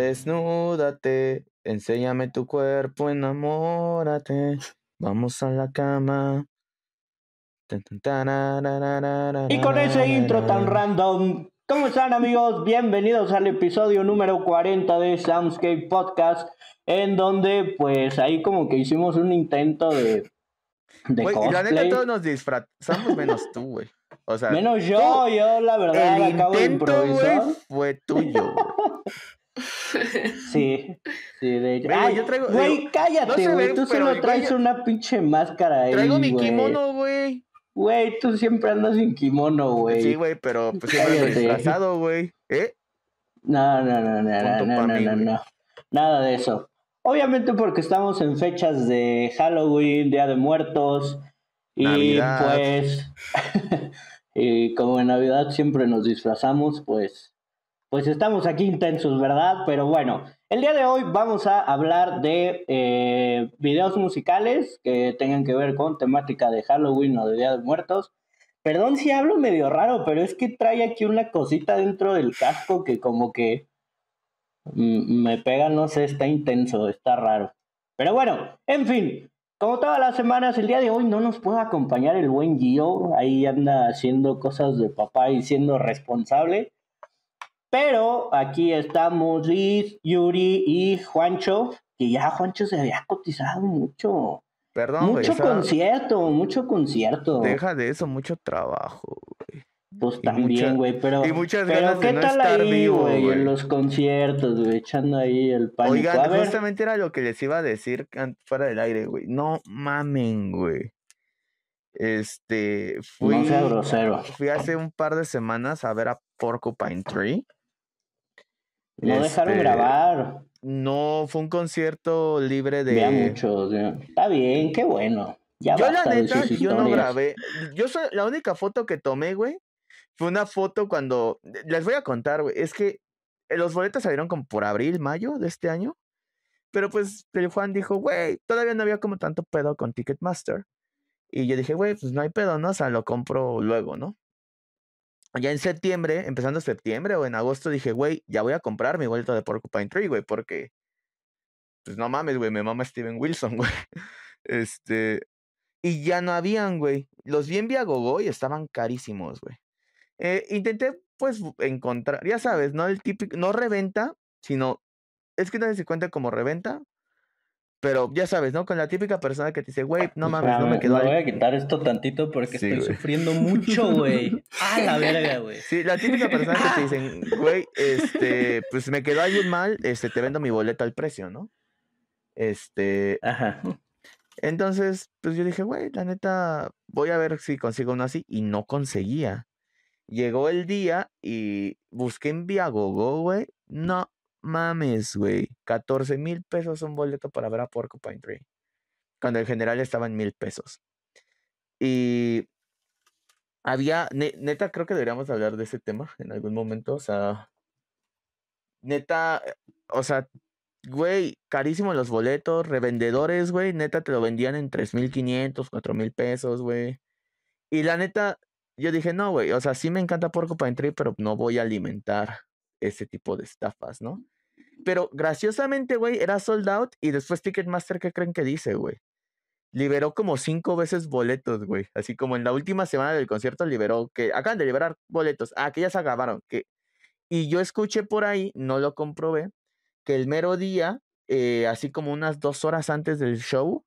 desnúdate, enséñame tu cuerpo, enamórate, vamos a la cama. Y con ese intro tan random, ¿cómo están amigos? Bienvenidos al episodio número 40 de Soundscape Podcast, en donde pues ahí como que hicimos un intento de... de Güey, y la neta cosplay. todos nos disfrazamos menos tú, güey. O sea, Menos yo, yo la verdad el acabo de intento, improvisar. güey, fue tuyo. Sí, sí, de hecho. Ay, yo traigo- güey, cállate, no güey. ve, Tú solo traes yo- una pinche máscara ahí. Traigo mi kimono, güey. Güey, tú siempre andas sin kimono, güey. Sí, güey, pero pues siempre disfrazado, güey. ¿Eh? No, no, no, no, Punto no, no, mí, no, no. Nada de eso. Obviamente porque estamos en fechas de Halloween, Día de Muertos. Y Navidad. pues. y como en Navidad siempre nos disfrazamos, pues. Pues estamos aquí intensos, ¿verdad? Pero bueno, el día de hoy vamos a hablar de eh, videos musicales que tengan que ver con temática de Halloween o de Día de Muertos. Perdón si hablo medio raro, pero es que trae aquí una cosita dentro del casco que como que mm, me pega, no sé, está intenso, está raro. Pero bueno, en fin, como todas las semanas, el día de hoy no nos puede acompañar el buen Gio, ahí anda haciendo cosas de papá y siendo responsable. Pero aquí estamos Liz, Yuri y Juancho, que ya Juancho se había cotizado mucho. Perdón, güey. mucho esa- concierto, mucho concierto. Deja de eso, mucho trabajo, güey. Pues también, güey, pero, y muchas pero ganas de ¿qué no tal estar ahí, vivo, güey? En los conciertos, güey, echando ahí el pánico. Oigan, a ver, justamente era lo que les iba a decir fuera del aire, güey. No mamen, güey. Este, fui, no sea grosero. fui hace un par de semanas a ver a Porcupine Tree. No dejaron Este, grabar. No, fue un concierto libre de... Vea muchos. ya. Está bien, qué bueno. Ya Yo la neta, yo no grabé. Yo soy, la única foto que tomé, güey, fue una foto cuando, les voy a contar, güey, es que eh, los boletos salieron como por abril, mayo de este año, pero pues el Juan dijo, güey, todavía no había como tanto pedo con Ticketmaster. Y yo dije, güey, pues no hay pedo, ¿no? O sea, lo compro luego, ¿no? Ya en septiembre, empezando septiembre o en agosto, dije, güey, ya voy a comprar mi boleto de Porcupine Tree, güey, porque, pues no mames, güey, me mama Steven Wilson, güey. Este, y ya no habían, güey. Los vi en Viagogo y estaban carísimos, güey. Eh, intenté, pues, encontrar, ya sabes, no el típico, no reventa, sino, es que no si cuenta como reventa, pero ya sabes, ¿no? Con la típica persona que te dice, güey, no mames, no me quedó voy ahí. a quitar esto tantito porque Sí, estoy sufriendo mucho, güey. A la verga, güey. Sí, la típica persona que te dicen, güey, este, pues me quedó alguien mal, este, te vendo mi boleto al precio, ¿no? Este, Ajá. Entonces, pues yo dije, güey, la neta, voy a ver si consigo uno así. Y no conseguía. Llegó el día y busqué en Viagogo, güey. No mames, güey. 14 mil pesos un boleto para ver a Porcupine Tree. Cuando en general estaba en mil pesos. Y había, ne- neta, creo que deberíamos hablar de ese tema en algún momento. O sea, neta, eh, o sea, Güey, carísimo los boletos, revendedores, güey, neta te lo vendían en 3.500, 4.000 pesos, güey. Y la neta, yo dije, no, güey, o sea, sí me encanta Porcupine Tree, pero no voy a alimentar ese tipo de estafas, ¿no? Pero graciosamente, güey, era sold out y después Ticketmaster, ¿qué creen que dice, güey? Liberó como cinco veces boletos, güey. Así como en la última semana del concierto liberó que acaban de liberar boletos. Ah, que ya se acabaron. Que... Y yo escuché por ahí, no lo comprobé, que el mero día, eh, así como unas dos horas antes del show,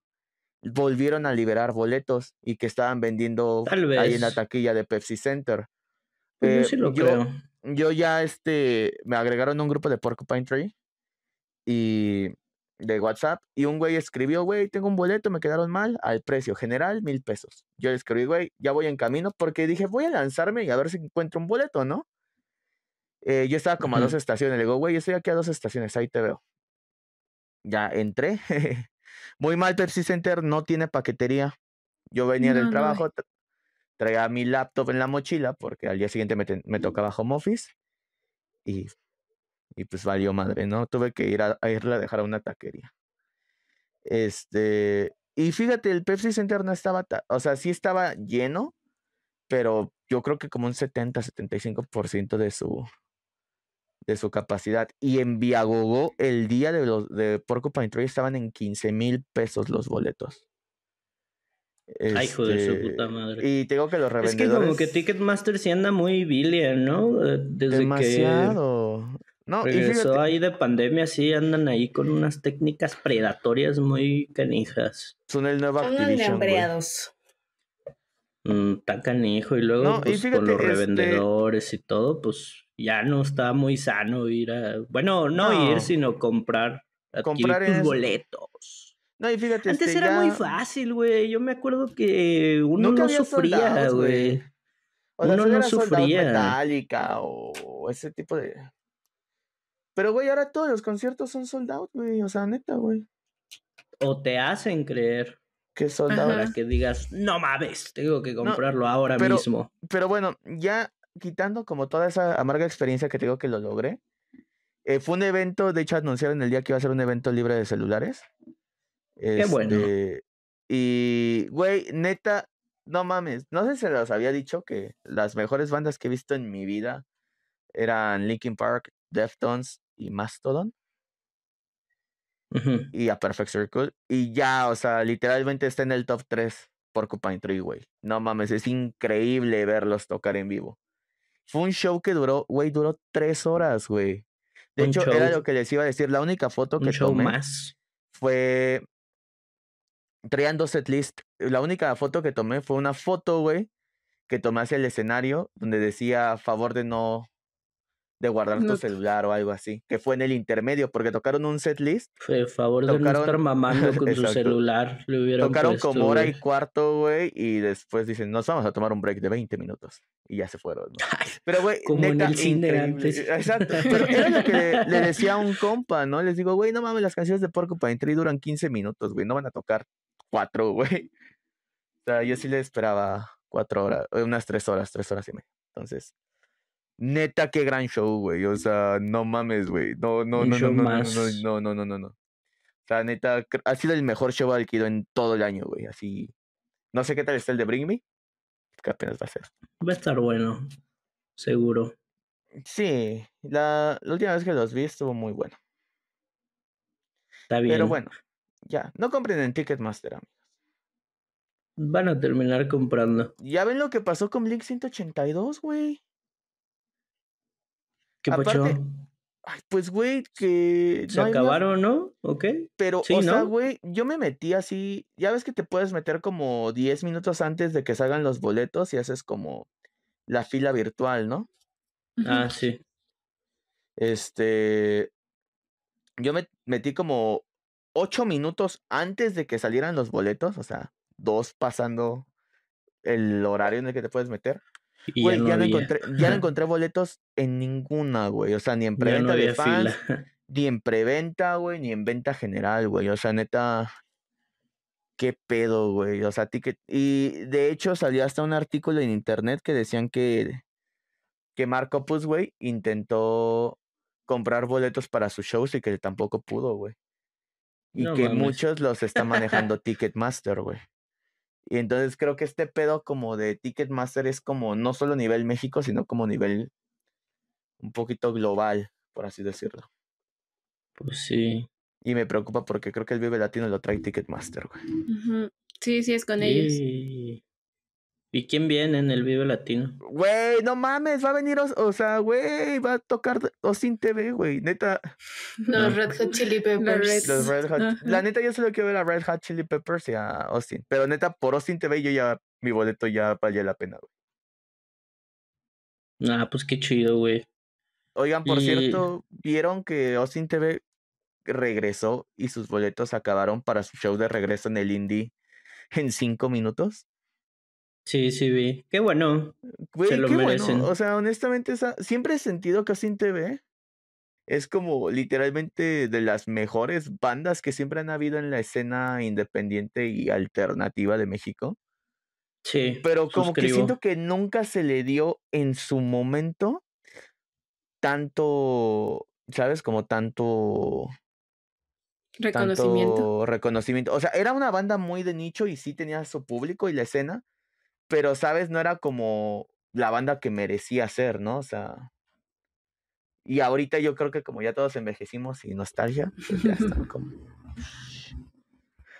volvieron a liberar boletos y que estaban vendiendo ahí en la taquilla de Pepsi Center. Pues Eh, yo sí lo yo, creo. Yo ya este, me agregaron a un grupo de Porcupine Tree y de WhatsApp y un güey escribió, güey, tengo un boleto, me quedaron mal, al precio general, mil pesos. Yo le escribí, güey, ya voy en camino porque dije, voy a lanzarme y a ver si encuentro un boleto, ¿no? Eh, yo estaba como a dos estaciones, le digo, güey, estoy aquí a dos estaciones, ahí te veo. Ya entré. Muy mal, Pepsi Center no tiene paquetería. Yo venía No, del trabajo, tra- traía mi laptop en la mochila porque al día siguiente me, me tocaba home office y, y pues valió madre, ¿no? Tuve que ir a, a irle a dejar a una taquería. Este, y fíjate, el Pepsi Center no estaba, ta- o sea, sí estaba lleno, pero yo creo que como un 70, 75% de su, de su capacidad. Y en Viagogo, el día de los de Porcupine Tree estaban en 15 mil pesos los boletos. Ay, hijo de su Este, puta madre. Y tengo que los Es que revendedores. como que Ticketmaster sí anda muy billion, ¿no? Eh, Desde demasiado. No, que y regresó fíjate, ahí de pandemia, sí andan ahí con unas técnicas predatorias muy canijas. son el nuevo Son Activision. Mm, tan canijo. Y luego, No, y pues, fíjate, con los este- revendedores y todo, pues ya no está muy sano ir a. Bueno, no, No. ir, sino comprar. Adquirir Comprar tus es- boletos. No, y fíjate, Antes este, era muy fácil, güey. Yo me acuerdo que uno Nunca no sufría, güey. güey. O sea, Uno no sufría. Metallica o ese tipo de. Pero, güey, ahora todos los conciertos son sold out, güey. O sea, neta, güey. O te hacen creer Que sold out. para que digas, no mames, tengo que comprarlo ahora pero- mismo. Pero bueno, ya quitando como toda esa amarga experiencia que te digo que lo logré. eh, fue un evento, de hecho anunciaron el día que iba a ser un evento libre de celulares. Qué bueno. Este, Y, güey, neta, no mames, no sé si se los había dicho que las mejores bandas que he visto en mi vida eran Linkin Park, Deftones y Mastodon y A Perfect Circle. Y ya, o sea, literalmente está en el top 3 Porcupine Tree, güey. No mames, es increíble verlos tocar en vivo. Fue un show que duró, güey, duró tres horas, güey. De Un hecho, era lo que les iba a decir. La única foto Un que show tomé más. fue. Traían dos setlist. La única foto que tomé fue una foto, güey, que tomé hacia el escenario, donde decía a favor de no. de guardar tu celular o algo así. Que fue en el intermedio, porque tocaron un setlist Fue a favor de no estar mamando con su celular. Le Tocaron puesto, como hora y cuarto, güey, y después dicen, nos vamos a tomar un break de 20 minutos. Y ya se fueron. ¿no? Ay, Pero, güey, Como en el cine increíble. antes. Exacto. Pero era lo que le, le decía a un compa, ¿no? Les digo, güey, no mames, las canciones de Porcupine Tree duran 15 minutos, güey, no van a tocar cuatro, güey. O sea, yo sí le esperaba cuatro horas, eh, unas tres horas, tres horas y media. Entonces, neta, qué gran show, güey. O sea, no mames, güey. No, no, no, no, no, no, no, no, no, no, no. O sea, neta, ha sido el mejor show al que ido en todo el año, güey. Así. No sé qué tal está el de Bring Me. Que apenas va a ser. Va a estar bueno. Seguro. Sí, la, la última vez que los vi estuvo muy bueno. Está bien. Pero bueno, ya. No compren en Ticketmaster, amigos. Van a terminar comprando. Ya ven lo que pasó con Blink 182, güey. ¿Qué Aparte, pacho? Ay, pues, güey, que. Se no hay más- acabaron, ¿no? ¿Ok? Pero, Sí, o sea, güey, yo me metí así. Ya ves que te puedes meter como 10 minutos antes de que salgan los boletos y haces como la fila virtual, ¿no? Ah, sí. Este. Yo me metí como 8 minutos antes de que salieran los boletos, o sea, dos pasando el horario en el que te puedes meter. Y Güey, ya no, ya, no había. encontré, ya no encontré boletos en ninguna, güey. O sea, ni en no preventa de fans, fila. ni en preventa, güey, ni en venta general, güey. O sea, neta, qué pedo, güey. O sea, ticket. Y de hecho salió hasta un artículo en internet que decían que, que Mark Opus, güey, intentó comprar boletos para sus shows y que tampoco pudo, güey. Y No que mames. muchos los está manejando Ticketmaster, güey. Y entonces creo que este pedo como de Ticketmaster es como no solo nivel México, sino como nivel un poquito global, por así decirlo. Pues sí. Y me preocupa porque creo que el Vive Latino lo trae Ticketmaster, güey. Sí, sí, es con ellos. Y... ¿Y quién viene en el Vive Latino? Güey, no mames, va a venir, Os- o, sea, güey, va a tocar Austin TV, güey, neta. Los Red Hot Chili Peppers. Los Red Hot. Ajá. La neta, yo solo quiero ver a Red Hot Chili Peppers y a Austin. Pero neta, por Austin TV yo ya, mi boleto ya valía la pena, güey. Ah, pues qué chido, güey. Oigan, por Y- cierto, ¿vieron que Austin TV regresó y sus boletos acabaron para su show de regreso en el Indie en cinco minutos? Sí, sí vi. Qué bueno. Güey, lo qué merecen. bueno. O sea, honestamente, esa... siempre he sentido que Austin TV es como literalmente de las mejores bandas que siempre han habido en la escena independiente y alternativa de México. Sí. Pero como que siento que nunca se le dio en su momento tanto, ¿sabes? Como tanto Reconocimiento. tanto reconocimiento. O sea, era una banda muy de nicho y sí tenía su público y la escena, pero, ¿sabes? No era como la banda que merecía ser, ¿no? O sea, Y ahorita yo creo que como ya todos envejecimos y nostalgia, pues ya están como...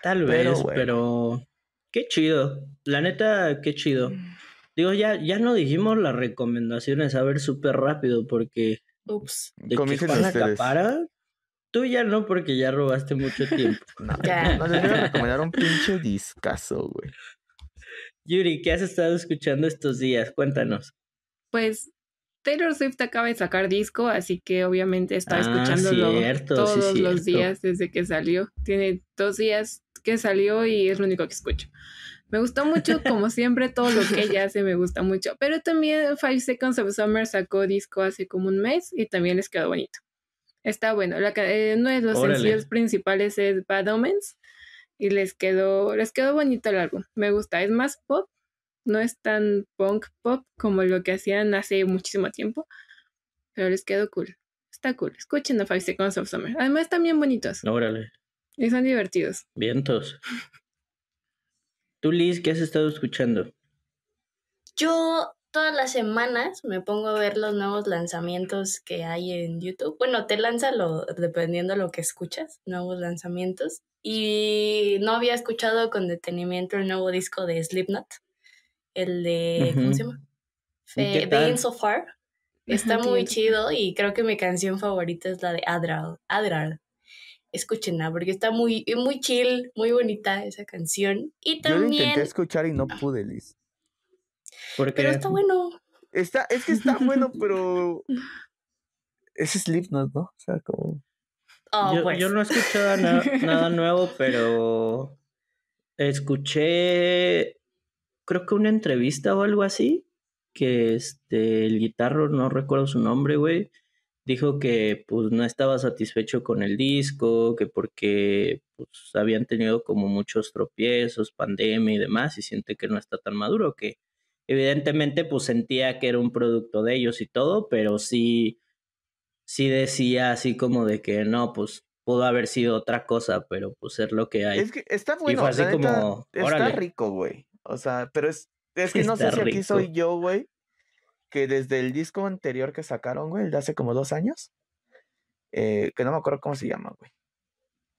Tal vez, pero, qué chido. La neta, qué chido. Digo, ya, ya no dijimos las recomendaciones, a ver, súper rápido, porque... Ups. ¿De qué acapara? Tú ya no, porque ya robaste mucho tiempo. no, ya. no les voy a recomendar un pinche discazo, güey. Yuri, ¿qué has estado escuchando estos días? Cuéntanos. Pues Taylor Swift acaba de sacar disco, así que obviamente estaba ah, escuchándolo todos los días desde que salió. Tiene dos días que salió y es lo único que escucho. Me gustó mucho, como siempre, todo lo que ella hace me gusta mucho. Pero también Five Seconds of Summer sacó disco hace como un mes y también les quedó bonito. Está bueno. La, eh, uno de los sencillos principales es Bad Omens y les quedó, les quedó bonito el álbum. Me gusta. Es más pop, no es tan punk pop como lo que hacían hace muchísimo tiempo, pero les quedó cool. Está cool. Escuchen a Five Seconds of Summer. Además están bien bonitos. Órale. Y son divertidos. Vientos. Tú, Liz, ¿qué has estado escuchando? Yo todas las semanas me pongo a ver los nuevos lanzamientos que hay en YouTube. Bueno, te lanza lo, dependiendo de lo que escuchas, nuevos lanzamientos. Y no había escuchado con detenimiento el nuevo disco de Slipknot el de, ¿cómo se llama? The So Far. Está muy chido y creo que mi canción favorita es la de Adral. Adral. Escúchenla porque está muy, muy chill, muy bonita esa canción. Y también... Yo intenté escuchar y no pude, Liz. Pero está bueno. Está, es que está bueno, pero... Es Slipknot, ¿no? O sea, como... Oh, yo, pues. yo, no he escuchado nada nuevo, pero escuché creo que una entrevista o algo así, que este, el guitarro, no recuerdo su nombre, güey, dijo que pues no estaba satisfecho con el disco, que porque pues habían tenido como muchos tropiezos, pandemia y demás, y siente que no está tan maduro, que evidentemente pues sentía que era un producto de ellos y todo, pero sí, sí decía así como de que no, pues pudo haber sido otra cosa, pero pues es lo que hay. Es que está bueno, así como, está rico, güey. O sea, pero es, es que no sé si aquí soy yo, güey, que desde el disco anterior que sacaron, güey, el de hace como dos años, eh, que no me acuerdo cómo se llama, güey.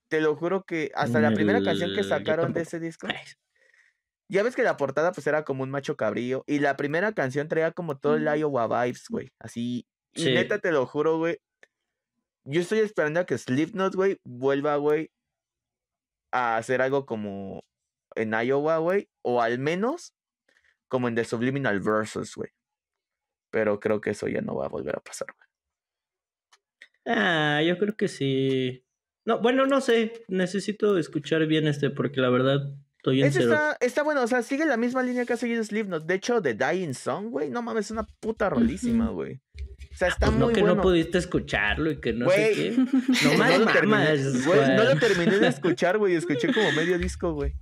Te lo juro que hasta la primera canción que sacaron de ese disco, ya ves que la portada pues era como un macho cabrío y la primera canción traía como todo el Iowa vibes, güey, así. Y neta te lo juro, güey. Yo estoy esperando a que Slipknot, güey, vuelva, güey, a hacer algo como en Iowa, güey, o al menos como en The Subliminal Versus, güey. Pero creo que eso ya no va a volver a pasar, güey. Ah, yo creo que sí. No, bueno, no sé. Necesito escuchar bien este porque la verdad estoy en está, está bueno, o sea, sigue la misma línea que ha seguido Slipknot. De hecho, The Dying Song, güey, no mames, es una puta rolísima, güey. O sea, está pues no muy que no pudiste escucharlo y que no sé qué. No, no, lo terminé, no lo terminé de escuchar, güey. Escuché como medio disco, güey.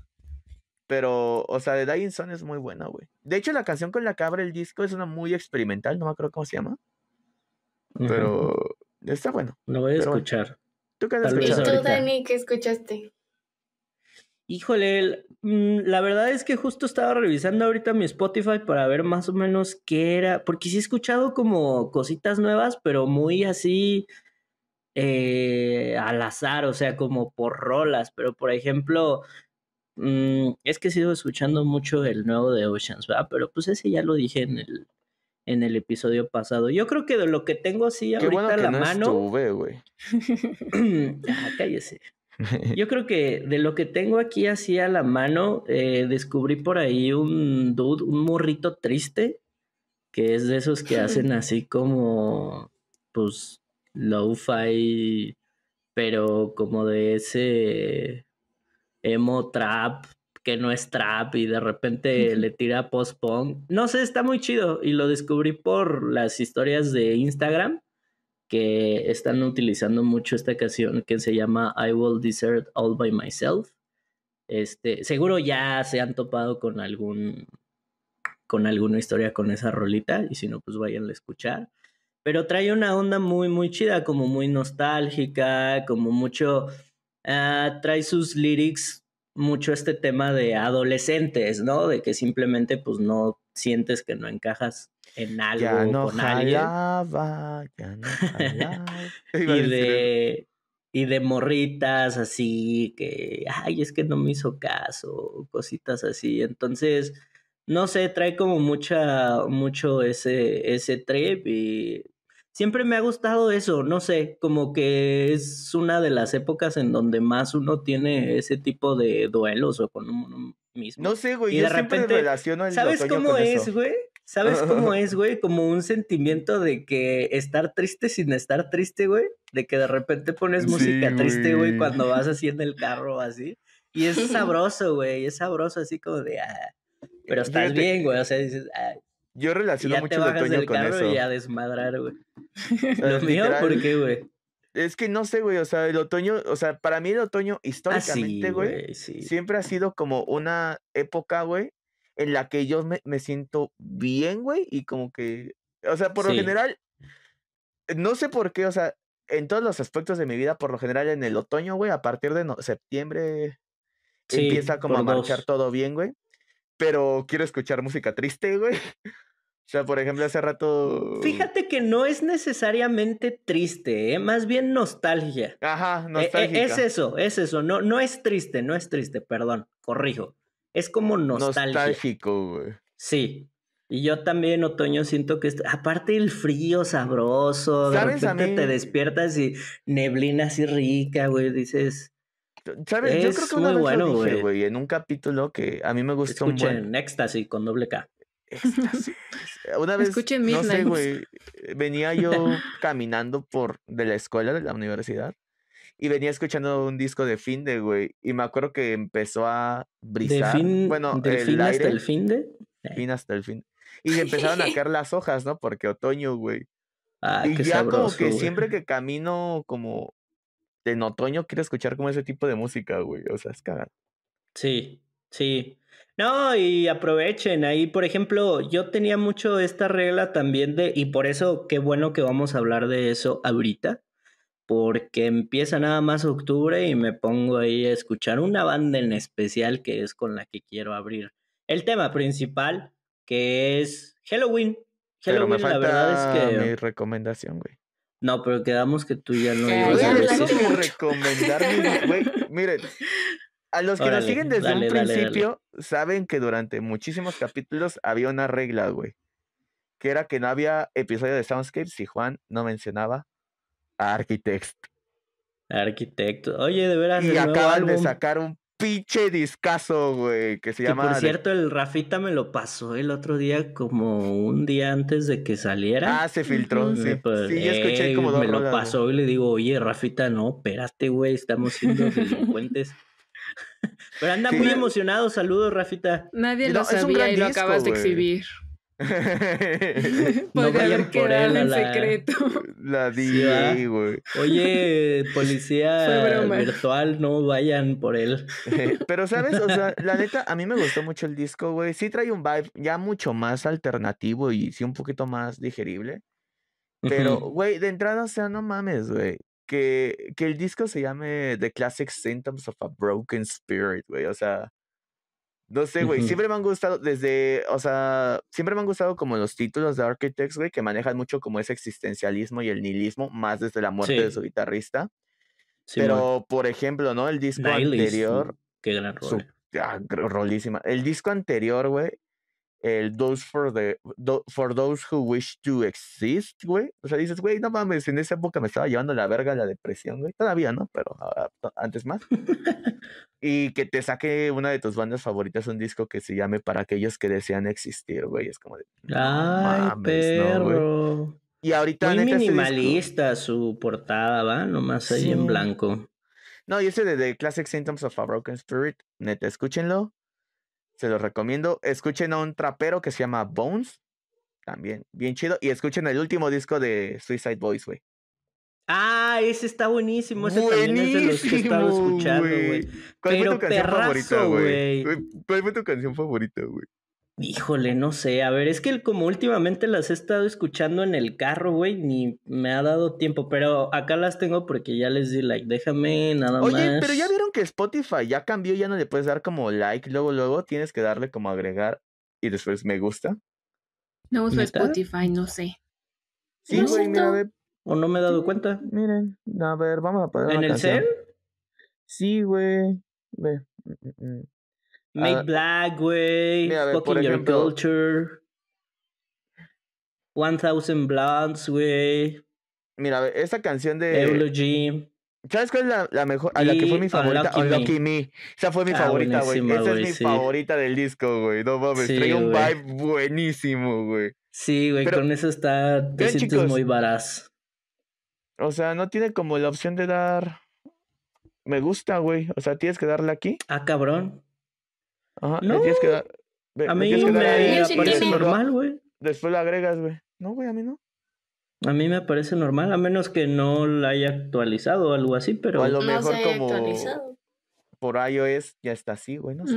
Pero, o sea, The Dying Sun es muy buena, güey. De hecho, la canción con la que abre el disco es una muy experimental, no me acuerdo cómo se llama. Pero está bueno. Lo voy a escuchar. ¿Tú qué has escuchado? ¿Y tú, Dani, qué escuchaste? Híjole, mm, la verdad es que justo estaba revisando ahorita mi Spotify para ver más o menos qué era, porque sí he escuchado como cositas nuevas, pero muy así eh, al azar, o sea, como por rolas, pero por ejemplo, Mm, es que sigo escuchando mucho el nuevo de Oceans, ¿verdad? Pero pues ese ya lo dije en el, en el episodio pasado. Yo creo que de lo que tengo así ahorita a la mano. ah, cállese. Yo creo que de lo que tengo aquí así a la mano, eh, descubrí por ahí un dude, un morrito triste, que es de esos que hacen así como, pues, lo-fi, pero como de ese emo trap que no es trap y de repente le tira post-punk. No sé, está muy chido y lo descubrí por las historias de Instagram que están utilizando mucho esta canción que se llama I Will Desert All By Myself. Este, seguro ya se han topado con algún con alguna historia con esa rolita y si no pues vayan a escuchar. Pero trae una onda muy muy chida, como muy nostálgica, como mucho Ah, trae sus lyrics mucho este tema de adolescentes, ¿no? De que simplemente pues no sientes que no encajas en algo ya no con jalaba, Ya no y de y de morritas así que ay, es que no me hizo caso, cositas así. Entonces, no sé, trae como mucha mucho ese ese trip y siempre me ha gustado eso, no sé, como que es una de las épocas en donde más uno tiene ese tipo de duelos o con uno mismo. No sé, güey, y yo de repente relaciono el ¿Sabes cómo es, güey? ¿Sabes cómo es, güey? Como un sentimiento de que estar triste sin estar triste, güey. De que de repente pones música triste, güey, cuando vas así en el carro así. Y es sabroso, güey. Es sabroso así como de, ah, pero estás bien, güey. O sea, dices, ah, yo relaciono mucho el otoño con eso. Y a desmadrar, güey. Lo mío, ¿por qué, güey? Es que no sé, güey, o sea, el otoño, o sea, para mí el otoño ah, históricamente, güey, siempre ha sido como una época, güey, en la que yo me, me siento bien, güey, y como que, o sea, por lo general, no sé por qué, o sea, en todos los aspectos de mi vida, por lo general en el otoño, güey, a partir de septiembre empieza como a marchar todo bien, güey pero quiero escuchar música triste, güey. O sea, por ejemplo, hace rato. Fíjate que no es necesariamente triste, ¿eh? más bien nostalgia. Ajá, nostalgia. es eso, es eso. No, no es triste, no es triste, perdón, corrijo. Es como nostalgia. Nostálgico, güey. Sí. Y yo también, otoño, siento que. Aparte el frío sabroso, de repente te despiertas y neblina así rica, güey. Dices. ¿Sabes? Yo creo que una vez bueno, dije, güey, en un capítulo que a mí me gustó Escuchen un Éxtasis con doble K. Éxtasis. Una vez, Escuchen no sé, güey, venía yo caminando por de la escuela, de la universidad, y venía escuchando un disco de Finde, güey, y me acuerdo que empezó a brisar. ¿De fin, bueno, el fin hasta el Finde? Fin hasta el fin. Y empezaron a caer las hojas, ¿no? Porque otoño, güey. Ah, y ya como que siempre que camino como en otoño quiero escuchar como ese tipo de música, güey. O sea, es cagado. Sí, sí. No, y aprovechen ahí, por ejemplo, yo tenía mucho esta regla también de, y por eso qué bueno que vamos a hablar de eso ahorita, porque empieza nada más octubre y me pongo ahí a escuchar una banda en especial que es con la que quiero abrir el tema principal, que es Halloween. Halloween, la verdad es que... Mi recomendación, güey. No, pero quedamos que tú ya no ibas a decir. recomendarme, güey. Miren, a los que nos siguen desde un principio saben que durante muchísimos capítulos había una regla, güey. Que era que no había episodio de Soundscape si Juan no mencionaba a Architect. Arquitecto. Oye, de veras. Y acaban de sacar un pinche discazo, güey, que se llama... Por cierto, el Rafita me lo pasó el otro día como un día antes de que saliera. Ah, se filtró, sí. Pues, sí, yo escuché como dos Me lo pasó y le digo, oye, Rafita, no, espérate, güey, estamos siendo delincuentes. Pero anda muy emocionado, saludos, Rafita. Nadie lo sabía y lo acabas de exhibir. Podría haber quedado en secreto. La di, güey. Oye, policía virtual, no vayan por él. Pero, ¿sabes? O sea, la neta, a mí me gustó mucho el disco, güey. Sí trae un vibe ya mucho más alternativo y sí un poquito más digerible. Pero, güey, de entrada, o sea, no mames, güey. Que, que el disco se llame The Classic Symptoms of a Broken Spirit, güey. O sea, no sé, güey, siempre me han gustado desde, o sea, siempre me han gustado como los títulos de Architects, güey, que manejan mucho como ese existencialismo y el nihilismo, más desde la muerte de su guitarrista. Pero, por ejemplo, ¿no? El disco anterior. Qué gran rol. Ah, rolísima. El disco anterior, güey, el Those for, the, for Those Who Wish to Exist, güey. O sea, dices, güey, no mames, en esa época me estaba llevando la verga la depresión, güey. Todavía, ¿no? Pero ah, antes más. y que te saque una de tus bandas favoritas un disco que se llame Para aquellos que desean existir, güey. Es como de. Ay, perro. y ahorita. Muy minimalista su portada, ¿va? Nomás ahí en blanco. No, y ese de The Classic Symptoms of a Broken Spirit, neta, escúchenlo. Se los recomiendo. Escuchen a un trapero que se llama Bones. También, bien chido. Y escuchen el último disco de Suicide Boys, güey. Ah, ese está buenísimo. Ese también es de los que estaba escuchando, güey. ¿Cuál fue tu canción favorita, güey? ¿Cuál fue tu canción favorita, güey? Híjole, no sé. A ver, es que como últimamente las he estado escuchando en el carro, güey, ni me ha dado tiempo, pero acá las tengo porque ya les di like. Déjame nada más. Oye, pero ya vieron que Spotify ya cambió, ya no le puedes dar como like, luego, luego tienes que darle como agregar y después me gusta. No uso Spotify, no sé. Sí, güey, mira, ve. ¿O no me he dado cuenta? Miren, a ver, vamos a poner ¿En el cel? Sí, güey. Ve. Mm, mm, mm. Make ah, Black, güey. Fucking Your Culture. One Thousand Blondes, güey. Mira, esa canción de. Eulogy. ¿Sabes cuál es la, la mejor? A la que fue mi favorita. Unlucky, Me. Esa fue mi ah, favorita, güey. Esa es mi favorita del disco, güey. No mames. trae un vibe buenísimo, güey. Sí, güey. Con eso está. Te sientes muy varaz. O sea, no tiene como la opción de dar. Me gusta, güey. O sea, tienes que darle aquí. Ah, cabrón. Ajá. No. Tienes que dar. A mí me, me parece normal, güey. Después lo agregas, güey. No, güey, a mí no. A mí me parece normal, a menos que no la haya actualizado o algo así, pero. a lo mejor como. Por iOS ya está así, güey, no sé.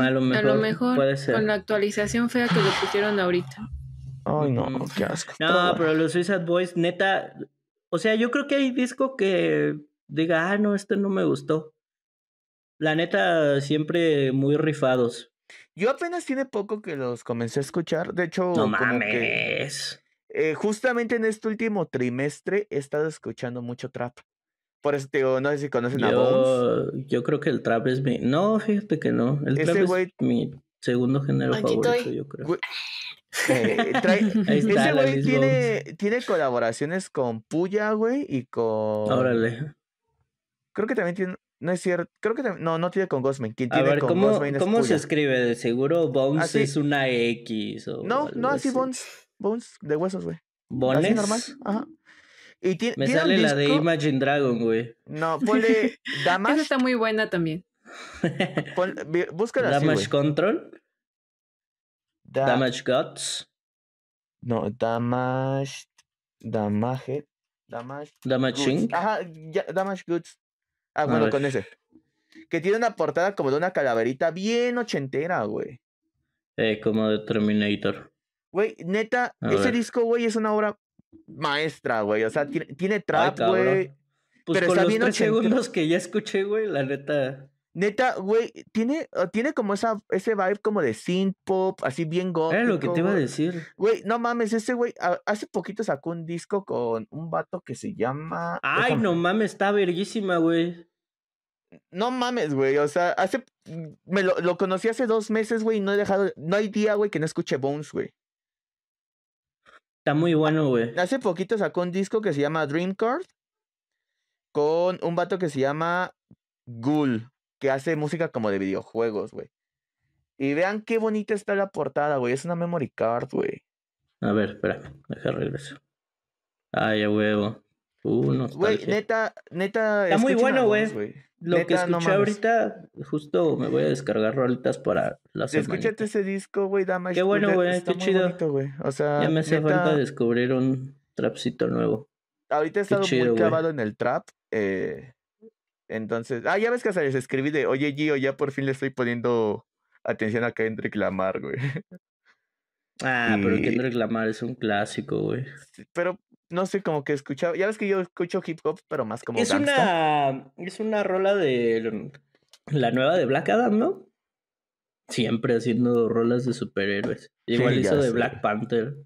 a, lo mejor, puede ser. Con la actualización fea que le pusieron ahorita. Ay, no, qué asco. No, pero los Suicide Boys, neta. O sea, yo creo que hay disco que diga, ah, no, este no me gustó. La neta, siempre muy rifados. Yo apenas tiene poco que los comencé a escuchar. De hecho, no mames. Eh, justamente en este último trimestre he estado escuchando mucho trap. Por eso te digo, no sé si conocen a Bones. Yo creo que el trap es mi. No, fíjate que no. El trap es mi segundo género favorito, yo creo. Eh, ese güey tiene, tiene colaboraciones con Puya, güey, y con. Órale. Creo que también tiene. No es cierto. Creo que no, no tiene con Ghostman. ¿Quién tiene a ver, con ¿cómo, ¿cómo se escribe? De seguro Bones es una X. O no, no, así Bones. Bones de huesos, güey. ¿Bones? Así normal. Ajá. Y tiene, Me sale la de Imagine Dragon, güey. No, ponle Damage. Esa está muy buena también. Pon, búscala Damage Control. damage Guts. No, Damage. Damage. Damage. Damage Ajá, Damage Goods. Ah, bueno, con ese. Que tiene una portada como de una calaverita bien ochentera, güey. Eh, como de Terminator. Güey, neta, ese disco, güey, es una obra maestra, güey. O sea, tiene, tiene trap, güey. Pues pero con está los bien tres segundos que ya escuché, güey, la neta. Neta, güey, tiene, tiene como esa, ese vibe como de synth pop, así bien gótico. Era lo que te iba a decir. Güey, no mames, ese güey, hace poquito sacó un disco con un vato que se llama... Ay, no mames, está verguísima, güey. No mames, güey, o sea, hace... Me lo, lo conocí hace dos meses, güey, y no he dejado... No hay día, güey, que no escuche Bones, güey. Está muy bueno, güey. Hace poquito sacó un disco que se llama Dream Card con un vato que se llama Ghoul, que hace música como de videojuegos, güey. Y vean qué bonita está la portada, güey. Es una memory card, güey. A ver, espera, deja regreso. Ay, a huevo. Uh, Güey, neta, neta. Está muy bueno, güey. Lo que escuché ahorita, justo me voy a descargar rolitas para la semana. Escúchate ese disco, güey, dama. Qué bueno, güey, qué chido. o sea, ya me hace falta descubrir un trapcito nuevo. Ahorita he estado muy clavado en el trap. Eh, entonces, ah, ya ves que se les escribí de, oye, Gio, ya por fin le estoy poniendo atención a Kendrick Lamar, güey. Ah, pero Kendrick Lamar es un clásico, güey. Pero no sé, como que escuchaba, ya ves que yo escucho hip hop, pero más como Es una es una rola de la nueva de Black Adam, ¿no? Siempre haciendo rolas de superhéroes. Igual hizo de Black Panther.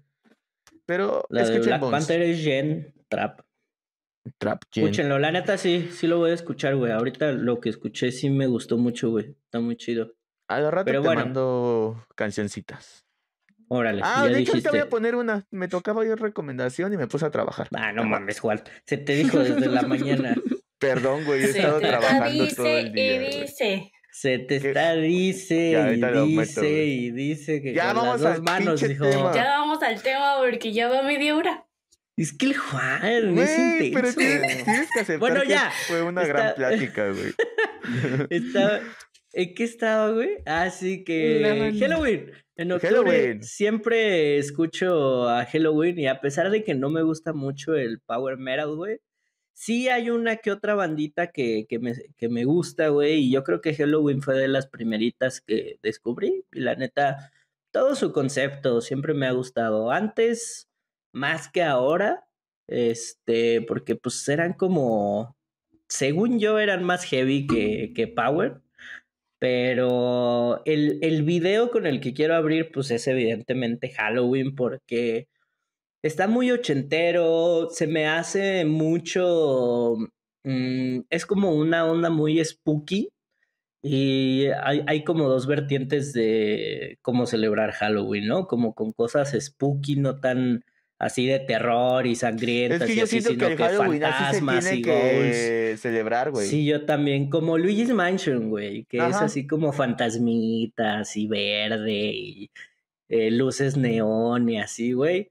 Pero la de Black Panther es Jen Trap. Trap Jen. Escúchenlo, la neta sí, sí lo voy a escuchar, güey. Ahorita lo que escuché sí me gustó mucho, güey. Está muy chido. A lo rato Pero te mando cancioncitas. Órale. Ah, de hecho, te voy a poner una. Me tocaba yo recomendación y me puse a trabajar. Ah, no mames, Juan. Se te dijo desde la mañana. Perdón, güey, he estado trabajando todo el día. Y dice. Se te está, dice, y dice, y dice que ya vamos las dos manos, dijo. Ya vamos al tema porque ya va media hora. Es que el Juan es intenso. Pero tienes, que aceptar bueno, ya. fue una gran plática, güey. Estaba... ¿En qué estaba, güey? Ah, sí, que... Halloween. En octubre siempre escucho a Halloween y a pesar de que no me gusta mucho el power metal, güey, sí hay una que otra bandita que, que, me, que me gusta, güey, y yo creo que Halloween fue de las primeritas que descubrí y la neta, todo su concepto siempre me ha gustado. Antes, más que ahora, este, porque pues eran como, según yo, eran más heavy que, que power. Pero el, el video con el que quiero abrir, pues es evidentemente Halloween, porque está muy ochentero, se me hace mucho, mm, es como una onda muy spooky. Y hay, hay, como dos vertientes de cómo celebrar Halloween, ¿no? Como con cosas spooky, no tan así de terror y sangrientas. Es que yo siento que el Halloween así se tiene que celebrar, güey. Sí, yo también, como Luigi's Mansion, güey, que es así como fantasmitas y verde y eh, luces neón y así, güey.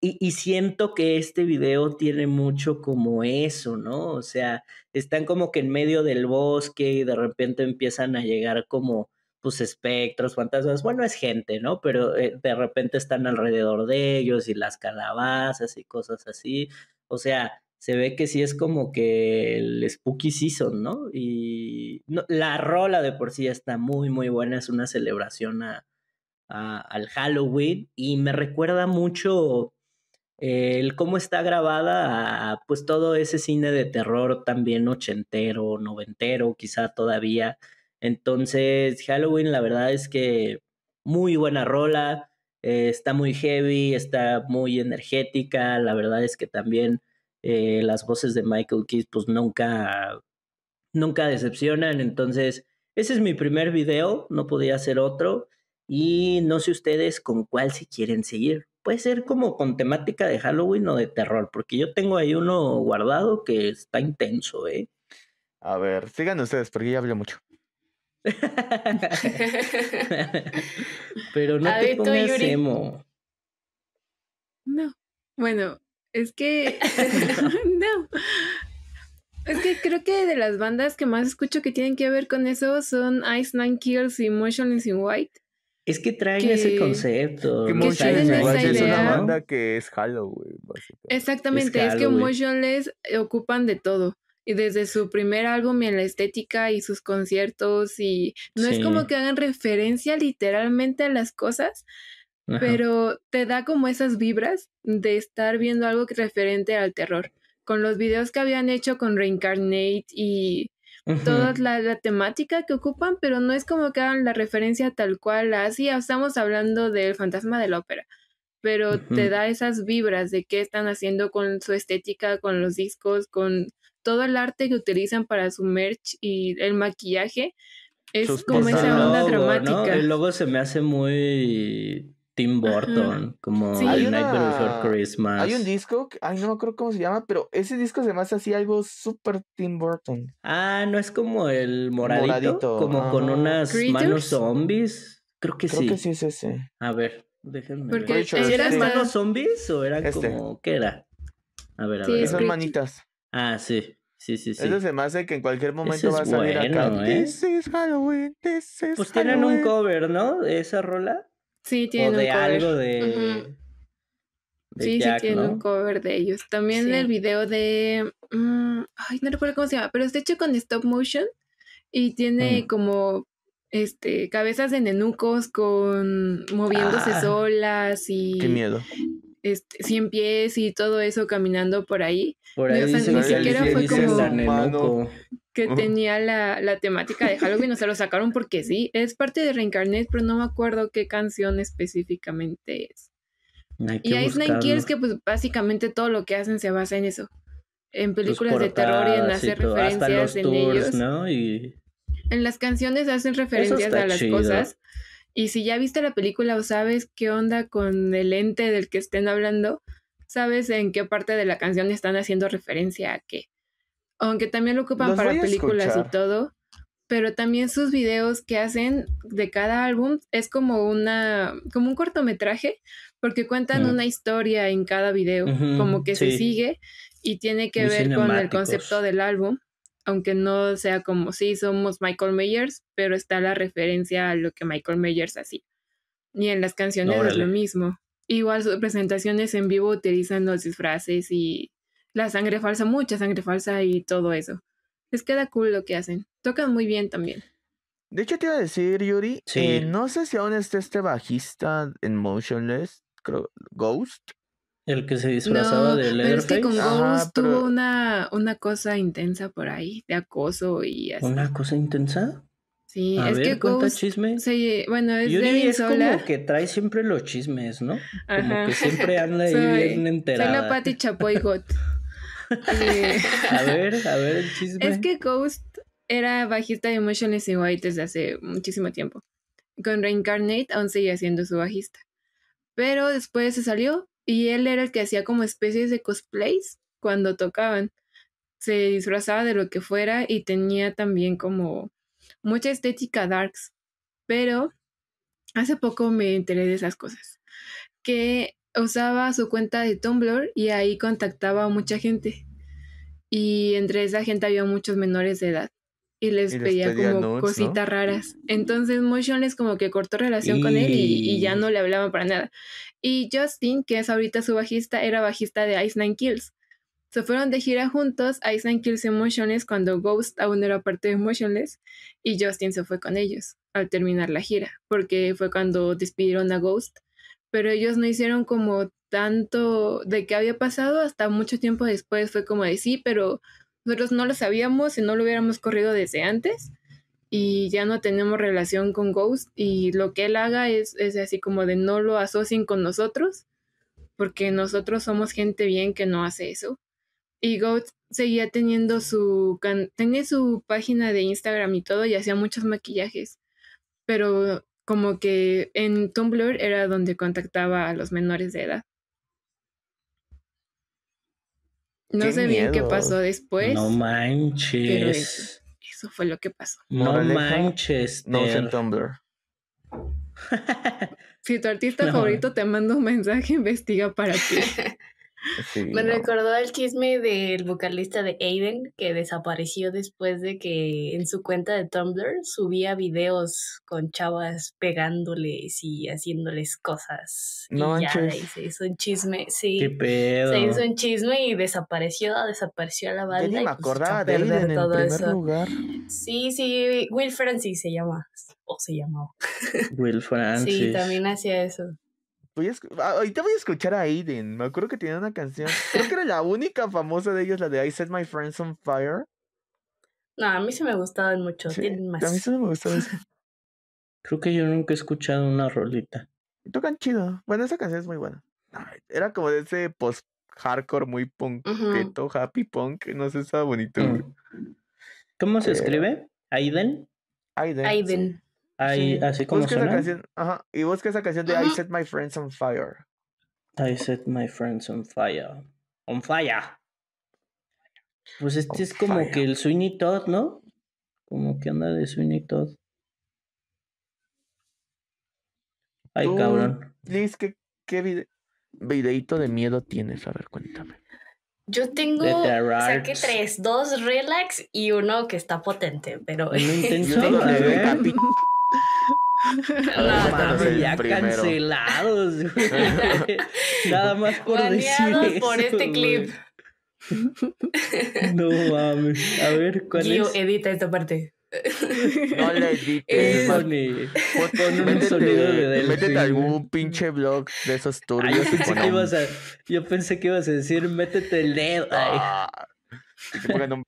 Y, y, siento que este video tiene mucho como eso, ¿no? O sea, están como que en medio del bosque y de repente empiezan a llegar como pues espectros, fantasmas, bueno, es gente, ¿no? Pero eh, de repente están alrededor de ellos y las calabazas y cosas así. O sea, se ve que sí es como que el spooky season, ¿no? Y la rola de por sí está muy, muy buena, es una celebración a, al Halloween y me recuerda mucho el cómo está grabada a, pues todo ese cine de terror también ochentero, noventero, quizá todavía entonces, Halloween, la verdad es que muy buena rola, eh, está muy heavy, está muy energética, la verdad es que también eh, las voces de Michael Keith pues nunca, nunca decepcionan, entonces ese es mi primer video, no podía ser otro y no sé ustedes con cuál si quieren seguir. Puede ser como con temática de Halloween o de terror, porque yo tengo ahí uno guardado que está intenso, ¿eh? A ver, sigan ustedes, porque ya hablé mucho. Pero no te pongas emo. No. Bueno, es que. no. Es que creo que de las bandas que más escucho que tienen que ver con eso son Ice Nine Kills y Motionless in White. Es que traen ese concepto. Que Motionless in White es una banda que es Halloween. Exactamente, es, es que Motionless ocupan de todo y desde su primer álbum y en la estética y sus conciertos y no es como que hagan referencia literalmente a las cosas, pero te da como esas vibras de estar viendo algo referente al terror. Con los videos que habían hecho con Reincarnate y toda la, temática que ocupan, pero no es como que hagan la referencia tal cual así, estamos hablando del fantasma de la ópera pero te da esas vibras de qué están haciendo con su estética, con los discos, con todo el arte que utilizan para su merch y el maquillaje es como esa onda dramática. El logo se me hace muy Tim Burton, como The Night Before Christmas. Hay un disco, ay, no me acuerdo cómo se llama, pero ese disco se me hace así algo súper Tim Burton. Ah, no es como el moradito, como con unas manos zombies. Creo que sí. Creo que sí es ese. A ver, déjenme Porque ver. ¿Eran manos zombies o eran este. como qué era? A ver, a ver. Esas manitas. Ah, sí. Sí, sí, sí. Eso se me hace que en cualquier momento va a salir acá. ¿eh? This is Halloween, this is Pues tienen un cover, ¿no? De esa rola. Sí, tienen o de algo de. sí, sí, tienen un cover de ellos. También el video de. Mm, ay, no recuerdo cómo se llama, pero está hecho con stop motion y tiene mm. como este cabezas de nenucos con moviéndose ah. solas y. Qué miedo este, 100 pies y todo eso caminando por ahí. Por ahí ni siquiera fue como que tenía la, la, temática de Halloween, o sea, lo sacaron porque sí, es parte de Reincarnate, pero no me acuerdo qué canción específicamente es. Y Ice Nine Kills que pues básicamente todo lo que hacen se basa en eso. En películas de terror y en hacer referencias en ellos. En las canciones hacen referencias a las cosas y si ya viste la película o sabes qué onda con el ente del que estén hablando, sabes en qué parte de la canción están haciendo referencia a qué. Aunque también lo ocupan para películas y todo, pero también sus videos que hacen de cada álbum es como una como un cortometraje porque cuentan una historia en cada video, como que se sigue y tiene que ver con el concepto del álbum aunque no sea como si somos Michael Myers, pero está la referencia a lo que Michael Myers hacía. Y en las canciones es lo mismo. Igual sus presentaciones en vivo utilizan los disfraces y la sangre falsa, mucha sangre falsa y todo eso. Les queda cool lo que hacen. Tocan muy bien también. De hecho, te iba a decir, Yuri, eh, no sé si aún está este bajista en Motionless, creo, Ghost. El que se disfrazaba de Leatherface. Pero es que con Ghost tuvo una, una cosa intensa por ahí, de acoso y así. ¿Una cosa intensa? Sí, es que Ghost, chisme. Sí, bueno, es Yuri es como que trae siempre los chismes, ¿no? Como que siempre anda ahí bien enterada. Soy la Patti Chapoy Got. a ver, a ver el chisme. Es que Ghost era bajista de Motionless in White desde hace muchísimo tiempo. Con Reincarnate aún seguía siendo su bajista. Pero después se salió y él era el que hacía como especies de cosplays cuando tocaban. Se disfrazaba de lo que fuera y tenía también como mucha estética darks, pero hace poco me enteré de esas cosas, que usaba su cuenta de Tumblr y ahí contactaba a mucha gente. Y entre esa gente había muchos menores de edad y les, pedía, como cositas raras. Entonces Motionless como que cortó relación con él y, y, ya no le hablaba para nada. Y Justin, que es ahorita su bajista, era bajista de Ice Nine Kills. Se fueron de gira juntos a Ice Kills Emotionless cuando Ghost aún era parte de Motionless y Justin se fue con ellos al terminar la gira, porque fue cuando despidieron a Ghost, pero ellos no hicieron como tanto de qué había pasado hasta mucho tiempo después fue como de sí, pero nosotros no lo sabíamos y no lo hubiéramos corrido desde antes y ya no tenemos relación con Ghost y lo que él haga es, es así como de no lo asocien con nosotros porque nosotros somos gente bien que no hace eso y Goat seguía teniendo su, tenía su página de Instagram y todo y hacía muchos maquillajes, pero como que en Tumblr era donde contactaba a los menores de edad. No sé bien qué pasó después. No manches. eso, fue lo que pasó. No manches. No en Tumblr. si tu artista favorito te manda un mensaje, investiga para ti. Me recordó el chisme del vocalista de Aiden que desapareció después de que en su cuenta de Tumblr subía videos con chavas pegándoles y haciéndoles cosas. No y ya se hizo un chisme, sí. ¿Qué pedo? Se hizo un chisme y desapareció, desapareció la banda. Yo ni me pues, acordaba de Aiden en primer lugar. Sí, sí, Will Francis se llama, o se llamaba. Will Francis. Sí, también hacía eso. Ah, ahorita voy a escuchar a Aiden. Me acuerdo que tenía una canción. Creo que era la única famosa de ellos, la de I Set My Friends on Fire. No, a mí se me gustaban mucho. más. A mí sí me gustaba eso. Creo que yo nunca he escuchado una rolita. Tocan chido. Bueno, esa canción es muy buena. Era como de ese post-hardcore muy punk, happy punk. No sé, estaba bonito. Mm. ¿Cómo se escribe? ¿Aiden? Aiden. Aiden. Ahí, así como busca esa canción, ajá, y busca esa canción de I Set My Friends on Fire. I Set My Friends on Fire. On Fire. Pues este es como que el Sweeney Todd, ¿no? Como que anda de Sweeney Todd. Ay, cabrón. Liz, ¿qué, qué videito de miedo tienes? A ver, cuéntame. Yo tengo, saqué tres, dos relax y uno que está potente, pero... ¿No intenso? No, ya cancelados, Nada más por Baneados decir por este clip. No mames. A ver, ¿cuál Gio, es? edita esta parte. No le edites. Pon, un sonido de Métete algún pinche blog de esos turbios. yo, pensé que ibas a, yo pensé que ibas a decir, métete el dedo. Ah, un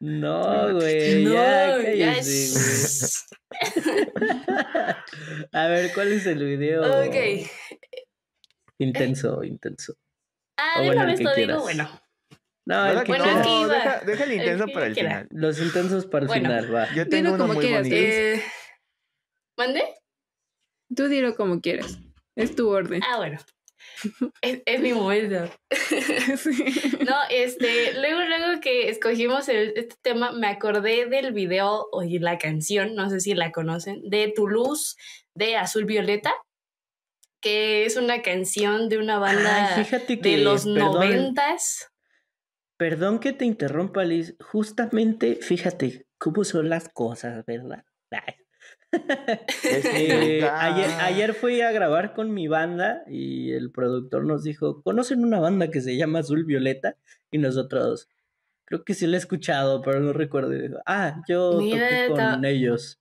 no, güey, no, ya cállese, A ver, ¿cuál es el video? Ok. Intenso, intenso. Ah, de una vez lo digo, bueno. No, el que no, deja, deja, el intenso para el final. Los intensos para el final, va. Yo tengo uno muy quieras, bonito. Eh, ¿Mande? Tú dilo como quieras. Es tu orden. Ah, bueno. Es, mi momento. No, este, luego, luego que escogimos este tema, me acordé del video o la canción, no sé si la conocen, de Toulouse de Azul Violeta, que es una canción de una banda de los noventas. Perdón que te interrumpa, Liz. Justamente, fíjate cómo son las cosas, ¿verdad? Este, ayer, ayer fui a grabar con mi banda y el productor nos dijo, ¿conocen una banda que se llama Azul Violeta? Y nosotros, creo que sí la he escuchado, pero no recuerdo. ah, yo toqué con ellos.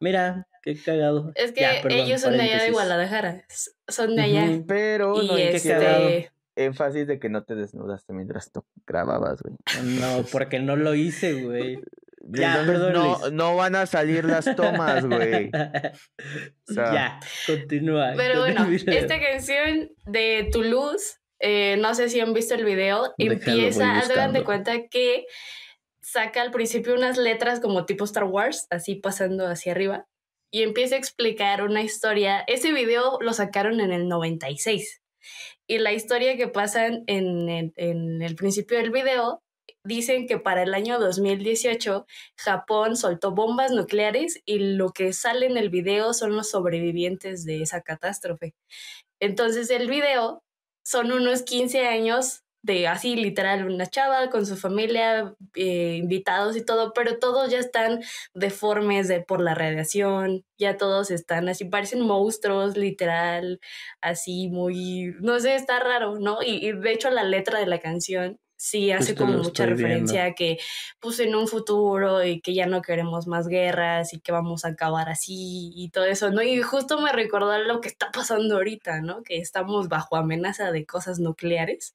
Mira, qué cagado. Es que ellos son de allá de Guadalajara. Son de allá. pero no hay este... énfasis de que no te desnudaste mientras tú grababas, güey. No, porque no lo hice, güey. Ya, no, no van a salir las tomas, güey. ya, continúa. Pero bueno, esta canción de Toulouse, eh, no sé si han visto el video, empieza, hagan de cuenta que saca al principio unas letras como tipo Star Wars, así pasando hacia arriba, y empieza a explicar una historia. Ese video lo sacaron en el 96. Y la historia que pasa en, en el principio del video dicen que para el año 2018 Japón soltó bombas nucleares y lo que sale en el video son los sobrevivientes de esa catástrofe. Entonces el video son unos 15 años de así literal una chava con su familia, eh, invitados y todo, pero todos ya están deformes de, por la radiación, ya todos están así, parecen monstruos literal, así muy, no sé, está raro, ¿no? Y, y de hecho la letra de la canción sí hace como mucha referencia a que pues en un futuro y que ya no queremos más guerras y que vamos a acabar así y todo eso, ¿no? Y justo me recordó lo que está pasando ahorita, ¿no? Que estamos bajo amenaza de cosas nucleares.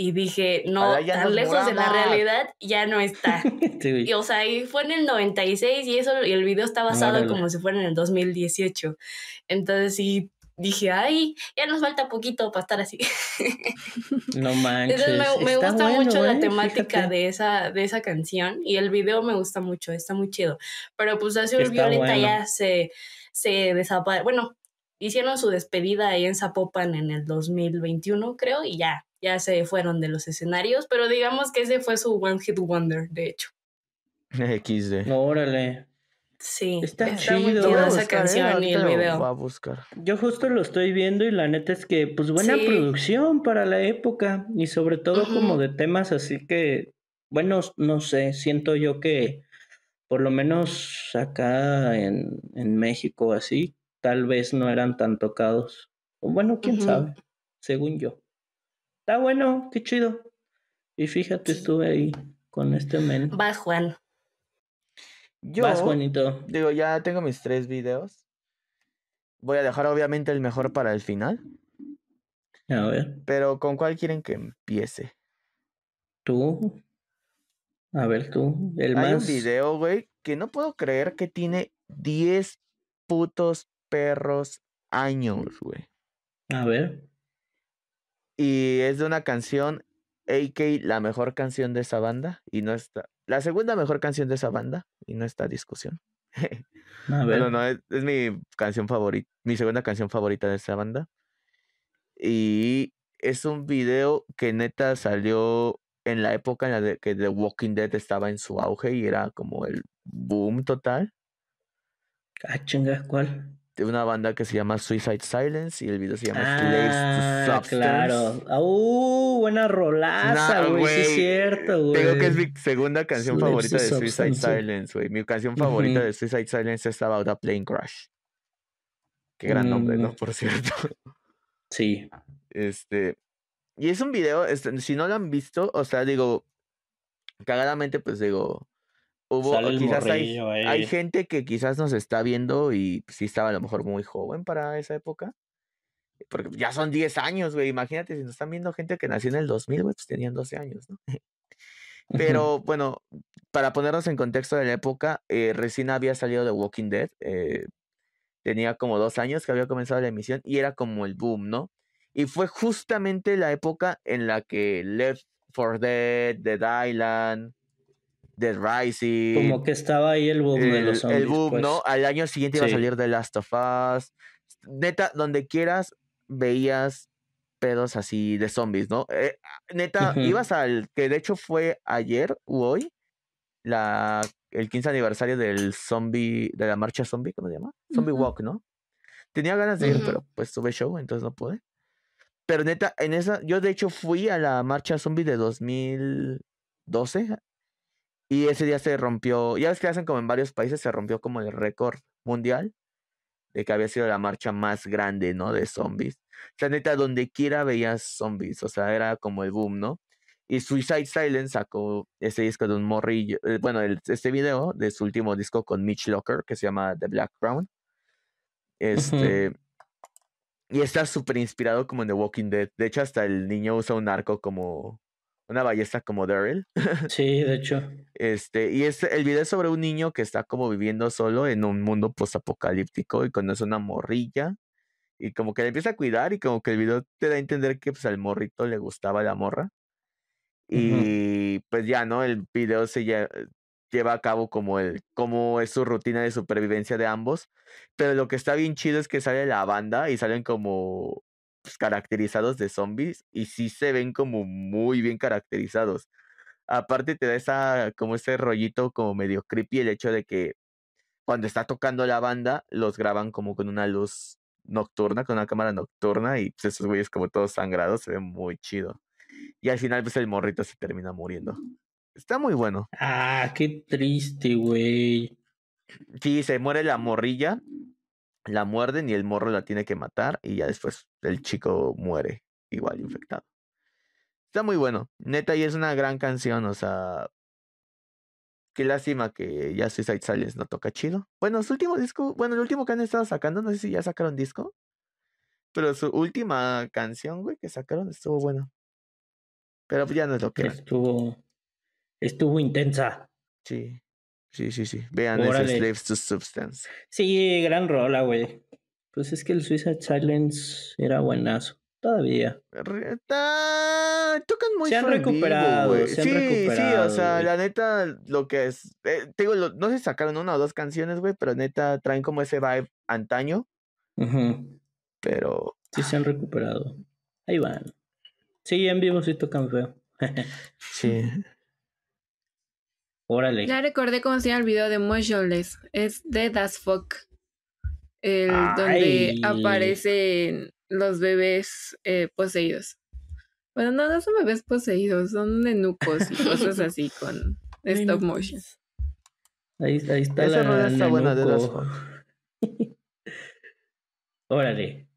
Y dije, no, tan lejos de la realidad ya no está. y, o sea, y fue en el 96 y eso, y el video está basado como si fuera en el 2018. Entonces sí, dije, ay, ya nos falta poquito para estar así. No manches. me, gusta mucho la ¿eh? temática de esa, de esa canción y el video me gusta mucho, está muy chido. Pero pues hace un Violeta ya se, se desapareció. Bueno, hicieron su despedida ahí en Zapopan en el 2021, creo, y ya, ya se fueron de los escenarios, pero digamos que ese fue su One Hit Wonder, de hecho. XD. Órale. Sí, está, chido. esa canción y el video. a buscar. Yo justo lo estoy viendo y la neta es que, pues, buena producción para la época y sobre todo como de temas así que, bueno, no sé, siento yo que por lo menos acá en, en México así, tal vez no eran tan tocados. O bueno, quién sabe, según yo. Está bueno, qué chido. Y fíjate, estuve ahí con este men. Va, Juan. Yo, digo, ya tengo mis tres videos. Voy a dejar obviamente el mejor para el final. A ver. Pero ¿con cuál quieren que empiece? Tú. A ver, tú. El Hay un video, güey, que no puedo creer que tiene 10 putos perros años, güey. A ver. Y es de una canción, AK, la mejor canción de esa banda. Y no está. La segunda mejor canción de esa banda y no está discusión. A ver. no, es, mi canción favorita, mi segunda canción favorita de esa banda. Y es un video que neta salió en la época en la que The Walking Dead estaba en su auge y era como el boom total. Ah, chinga, ¿cuál? De una banda que se llama Suicide Silence y el video se llama Slaves to ah, Substance. Claro. Uh, buena rolaza, güey. sí es cierto, güey. Tengo que es mi segunda canción favorita de Suicide Silence, güey. Mi canción favorita de Suicide Silence es About a Plane Crash. Qué gran nombre, ¿no? Mm. Por cierto. Sí. Este. Y es un video, este, si no lo han visto, o sea, digo, cagadamente, pues digo, Hubo, quizás hay, hay, gente que quizás nos está viendo y sí estaba a lo mejor muy joven para esa época. Porque ya son 10 años, güey. Imagínate si nos están viendo gente que nació en el 2000, güey, pues tenían 12 años, ¿no? Pero bueno, para ponernos en contexto de la época, eh, recién había salido de Walking Dead. Eh, tenía como dos años que había comenzado la emisión y era como el boom, ¿no? Y fue justamente la época en la que Left for Dead, Dead Island, Dead Rising. Como que estaba ahí el boom de los zombies. El boom, pues. ¿no? Al año siguiente iba a salir The Last of Us. Neta, donde quieras veías pedos así de zombies, ¿no? Eh, neta, ibas al. que de hecho fue ayer u hoy. La, el 15 aniversario del zombie. de la marcha zombie, ¿cómo se llama? Zombie Walk, ¿no? Tenía ganas de ir, pero pues tuve show, entonces no pude. Pero neta, en esa, yo de hecho fui a la marcha zombie de 2012 y ese día se rompió, ya ves que hacen como en varios países, se rompió como el récord mundial de que había sido la marcha más grande, ¿no? De zombies. O sea, neta, donde quiera veías zombies, o sea, era como el boom, ¿no? Y Suicide Silence sacó ese disco de un morrillo, eh, bueno, este video de su último disco con Mitch Locker, que se llama The Black Brown. Este. Y está súper inspirado como en The Walking Dead. De hecho, hasta el niño usa un arco como una ballesta como Daryl. Sí, de hecho. Este, y este, el video es sobre un niño que está como viviendo solo en un mundo postapocalíptico y conoce una morrilla y como que le empieza a cuidar y como que el video te da a entender que pues al morrito le gustaba la morra. Y pues ya, ¿no? El video se lleva a cabo como el, como es su rutina de supervivencia de ambos. Pero lo que está bien chido es que sale la banda y salen como pues, caracterizados de zombies y sí se ven como muy bien caracterizados. Aparte te da esa, como ese rollito como medio creepy el hecho de que cuando está tocando la banda los graban como con una luz nocturna, con una cámara nocturna y pues esos güeyes como todos sangrados se ven muy chido. Y al final pues el morrito se termina muriendo. Está muy bueno. Ah, qué triste, güey. Sí, se muere la morrilla, la muerden y el morro la tiene que matar y ya después el chico muere igual infectado. Está muy bueno. Neta, y es una gran canción, o sea. Qué lástima que ya Suicide Silence no toca chido. Bueno, su último disco, bueno, el último que han estado sacando, no sé si ya sacaron disco. Pero su última canción, güey, que sacaron estuvo bueno. Pero ya no es lo que Estuvo. Estuvo intensa. Sí. Sí, sí, sí. Vean ese Slaves to Substance. Sí, gran rola, güey. Pues es que el Suicide Silence era buenazo. Todavía. Tocan muy Se han recuperado, güey. sí, sí, o sea, la neta, lo que es. Eh, te digo, no sé si sacaron una o dos canciones, güey, pero neta traen como ese vibe antaño. Pero. Sí, se han recuperado. Ahí van. Sí, en vivo sí tocan feo. sí. Órale. Ya recordé cómo se llama el video de Motionless. Es de Das Fuck. El donde aparecen los bebés eh, poseídos. Bueno, no, no son bebés poseídos, son nenucos y cosas así con stop motion. Ahí, ahí está Esa la está buena de Órale,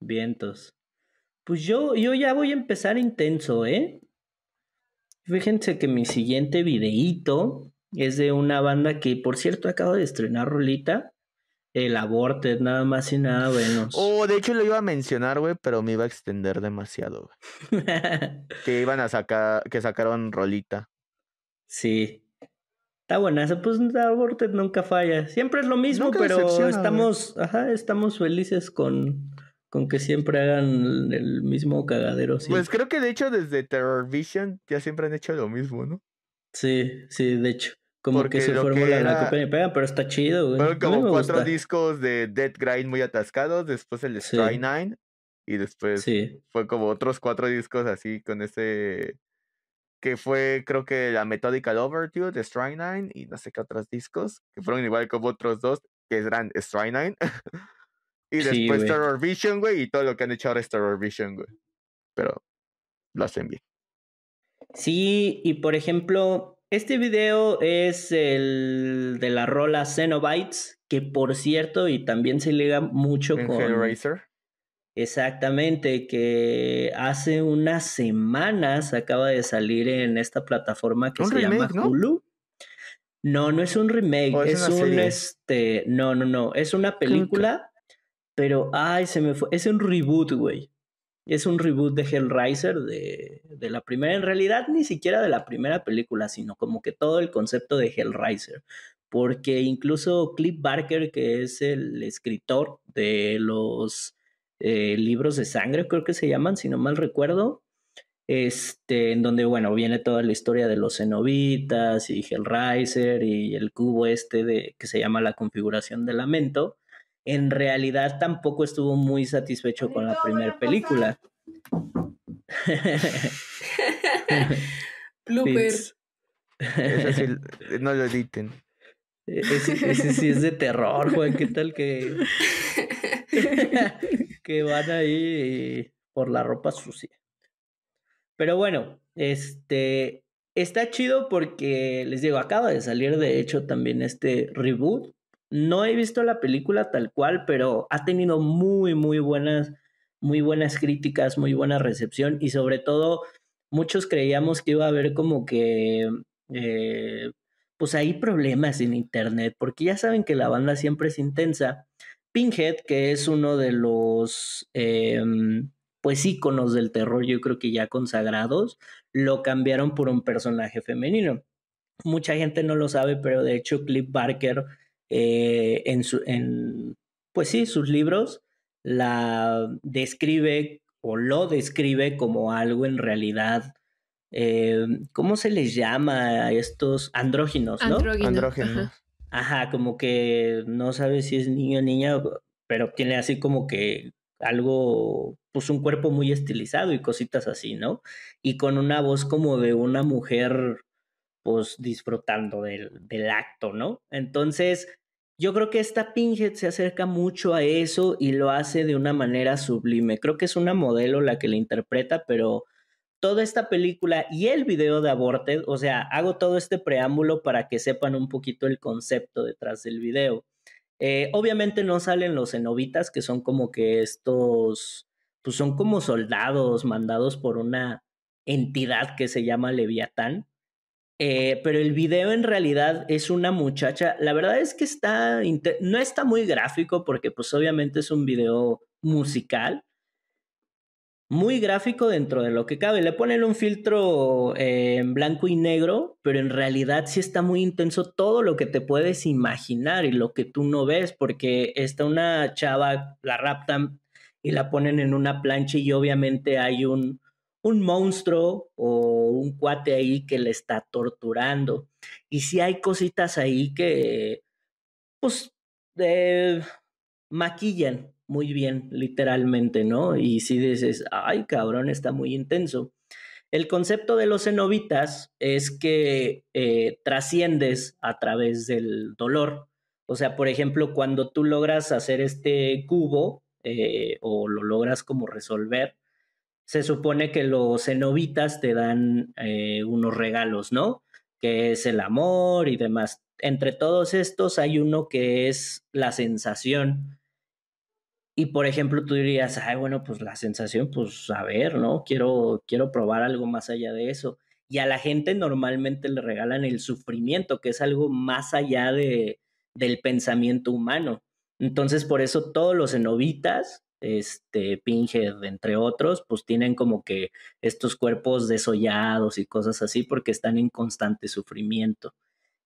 vientos. Pues yo, yo ya voy a empezar intenso, ¿eh? Fíjense que mi siguiente videíto es de una banda que, por cierto, acabo de estrenar rolita. El Aborted, nada más y nada menos. Oh, de hecho lo iba a mencionar, güey, pero me iba a extender demasiado, güey. que iban a sacar, que sacaron rolita. Sí. Está buena, pues Aborted nunca falla. Siempre es lo mismo, pero estamos, ajá, estamos felices con, con que siempre hagan el mismo cagadero. Pues creo que de hecho desde Terror Vision ya siempre han hecho lo mismo, ¿no? Sí, sí, de hecho. Como que se formula la copia y pega, pero está chido, güey. Fueron como cuatro discos de Dead Grind muy atascados, después el Strike Nine, y después fue como otros cuatro discos así con ese que fue creo que la Methodical Overture de Strike Nine y no sé qué otros discos, que fueron igual como otros dos, que eran Strike Nine. Y después Terror Vision, güey, y todo lo que han hecho ahora es Terror Vision, güey. Pero lo hacen bien. Sí, y por ejemplo, este video es el de la rola Xenobites, que por cierto, y también se liga mucho con. Hellraiser. Exactamente, que hace unas semanas acaba de salir en esta plataforma que se llama Hulu. No, no es un remake, es, un este, no, no, no, es una película pero, ay, se me fue. Es un reboot, güey. Es un reboot de Hellraiser, de, de, la primera. En realidad, ni siquiera de la primera película, sino como que todo el concepto de Hellraiser. Porque incluso Cliff Barker, que es el escritor de los eh, libros de sangre, creo que se llaman, si no mal recuerdo. Este, en donde, bueno, viene toda la historia de los cenobitas y Hellraiser y el cubo este de, que se llama la configuración de lamento en realidad tampoco estuvo muy satisfecho con la primera película. Blooper. no lo editen. E-, ese, sí es de terror, Juan. ¿Qué tal que, que van ahí por la ropa sucia? Pero bueno, este está chido porque les digo, acaba de salir de hecho también este reboot no he visto la película tal cual, pero ha tenido muy, muy buenas, muy buenas críticas, muy buena recepción y sobre todo muchos creíamos que iba a haber como que, eh, pues hay problemas en internet, porque ya saben que la banda siempre es intensa. Pinhead, que es uno de los, em, pues íconos del terror, yo creo que ya consagrados, lo cambiaron por un personaje femenino. Mucha gente no lo sabe, pero de hecho Cliff Barker eh, en, su, en, pues sí, sus libros la describe o lo describe como algo en realidad, eh, ¿cómo se les llama a estos andróginos, no? Andróginos. Ajá, como que no sabe si es niño o niña, pero tiene así como que algo, pues un cuerpo muy estilizado y cositas así, ¿no? Y con una voz como de una mujer, pues disfrutando del, del acto, ¿no? Entonces, yo creo que esta Pinhead se acerca mucho a eso y lo hace de una manera sublime. Creo que es una modelo la que la interpreta, pero toda esta película y el video de Aborted, o sea, hago todo este preámbulo para que sepan un poquito el concepto detrás del video. Eh, obviamente no salen los cenobitas, que son como que estos, pues son como soldados mandados por una entidad que se llama Leviatán. Eh, pero el video en realidad es una muchacha, la verdad es que está, no está muy gráfico porque pues obviamente es un video musical, muy gráfico dentro de lo que cabe. Le ponen un filtro eh, en blanco y negro, pero en realidad sí está muy intenso todo lo que te puedes imaginar y lo que tú no ves, porque está una chava, la raptan y la ponen en una plancha y obviamente hay un, un monstruo o un cuate ahí que le está torturando. Y si hay cositas ahí que, pues, eh, maquillan muy bien, literalmente, ¿no? Y si dices, ay, cabrón, está muy intenso. El concepto de los cenobitas es que eh, trasciendes a través del dolor. O sea, por ejemplo, cuando tú logras hacer este cubo eh, o lo logras como resolver, se supone que los cenobitas te dan eh, unos regalos, ¿no? Que es el amor y demás. Entre todos estos hay uno que es la sensación. Y por ejemplo, tú dirías, ay, bueno, pues la sensación, pues a ver, ¿no? Quiero, quiero probar algo más allá de eso. Y a la gente normalmente le regalan el sufrimiento, que es algo más allá de, del pensamiento humano. Entonces, por eso todos los cenobitas este, Pinhead, entre otros, pues tienen como que estos cuerpos desollados y cosas así porque están en constante sufrimiento.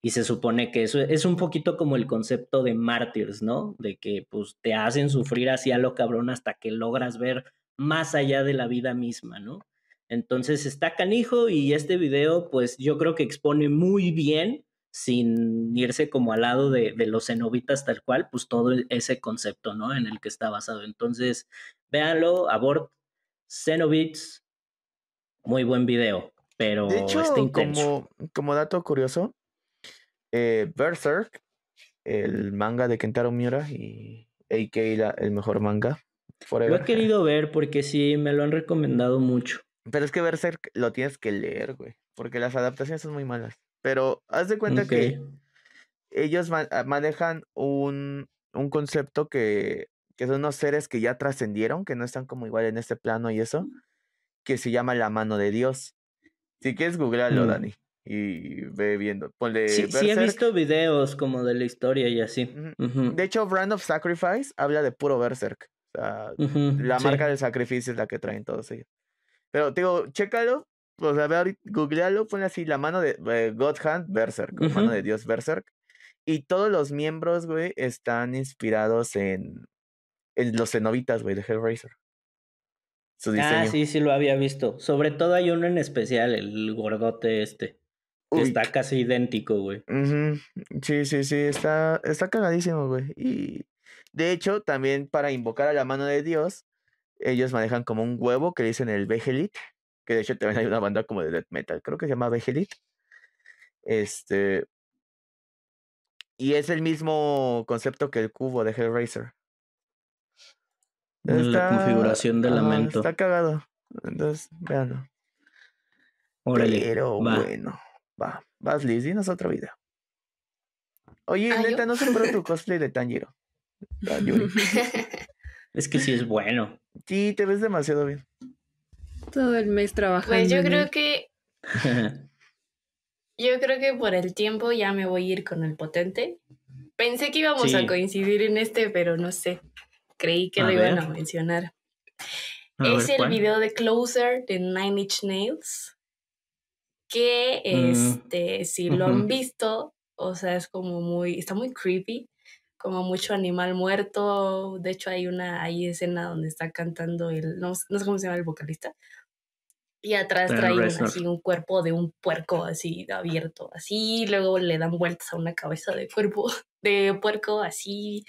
Y se supone que eso es un poquito como el concepto de mártires, ¿no? De que pues te hacen sufrir así a lo cabrón hasta que logras ver más allá de la vida misma, ¿no? Entonces está canijo y este video pues yo creo que expone muy bien sin irse como al lado de, los cenobitas tal cual, pues todo ese concepto, ¿no? En el que está basado. Entonces, véanlo, Abort, Cenobits, muy buen video, pero de hecho, Como, como dato curioso, eh, Berserk, el manga de Kentaro Miura y AK el mejor manga. Lo he querido ver porque sí, me lo han recomendado mucho. Pero es que Berserk lo tienes que leer, güey, porque las adaptaciones son muy malas. Pero haz de cuenta que ellos ah, manejan un, un concepto que, que, son unos seres que ya trascendieron, que no están como igual en este plano y eso, que se llama la mano de Dios. Si quieres, googlealo, mm. Dani. Y ve viendo. sí, sí, he visto videos como de la historia y así. De hecho, Brand of Sacrifice habla de puro Berserk. O sea, la marca del sacrificio es la que traen todos ellos. Pero digo, chécalo, pues a ver, googlealo, pone así la mano de eh, God Hand Berserk, mano de Dios Berserk. Y todos los miembros, güey, están inspirados en, en los cenobitas, güey, de Hellraiser. Ah, sí, sí lo había visto. Sobre todo hay uno en especial, el gordote este. Que está casi idéntico, güey. Sí, sí, sí, está, está cagadísimo, güey. Y de hecho, también para invocar a la mano de Dios, ellos manejan como un huevo que dicen el Behelit, que de hecho también hay una banda como de death metal, creo que se llama Behelit. Este. Y es el mismo concepto que el cubo de Hellraiser. la configuración del lamento. Está cagado. Entonces, véanlo. Pero bueno, va. Vas, Liz, dinos otra vida. Oye, ah, neta, no sembró tu cosplay de Tanjiro. es que sí es bueno. Sí, te ves demasiado bien. Todo el mes trabajando. Pues yo creo que. yo creo que por el tiempo ya me voy a ir con el potente. Pensé que íbamos a coincidir en este, pero no sé. Creí que lo iban a mencionar. es el video de Closer de Nine Inch Nails. Que mm, este, si lo han visto, o sea, es como muy, está muy creepy, como mucho animal muerto. De hecho, hay una hay escena donde está cantando el, no, no sé cómo se llama el vocalista, y atrás trae así un cuerpo de un puerco así abierto, así, luego le dan vueltas a una cabeza de cuerpo de puerco así,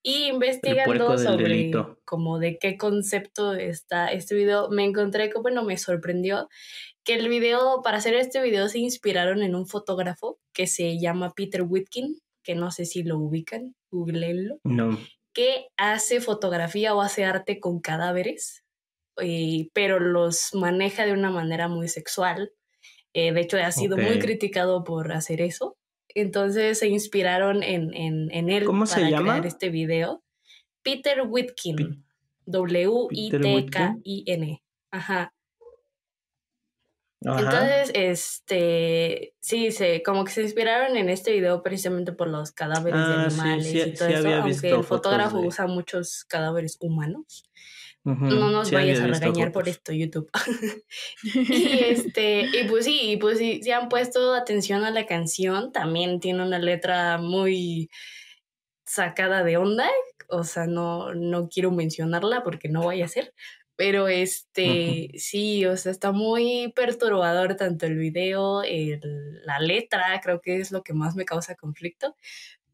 y investigando sobre como de qué concepto está este video, me encontré que, bueno, me sorprendió que el video, para hacer este video se inspiraron en un fotógrafo que se llama Peter Whitkin, que no sé si lo ubican, googleenlo. No. Que hace fotografía o hace arte con cadáveres pero los maneja de una manera muy sexual. Eh, de hecho, ha sido muy criticado por hacer eso. Entonces se inspiraron en, en, en él ¿Cómo para se llama? crear este video. Peter Whitkin. W-I-T-K-I-N. Ajá. Entonces, este, sí, se, como que se inspiraron en este video precisamente por los cadáveres de ah, animales y todo eso, aunque el fotógrafo usa muchos cadáveres humanos. No nos vayas a regañar por esto, YouTube. y este, y pues sí, y pues sí, si han puesto atención a la canción, también tiene una letra muy sacada de onda. O sea, no, no quiero mencionarla porque no vaya a ser. Pero este, sí, o sea, está muy perturbador tanto el video, la letra, creo que es lo que más me causa conflicto.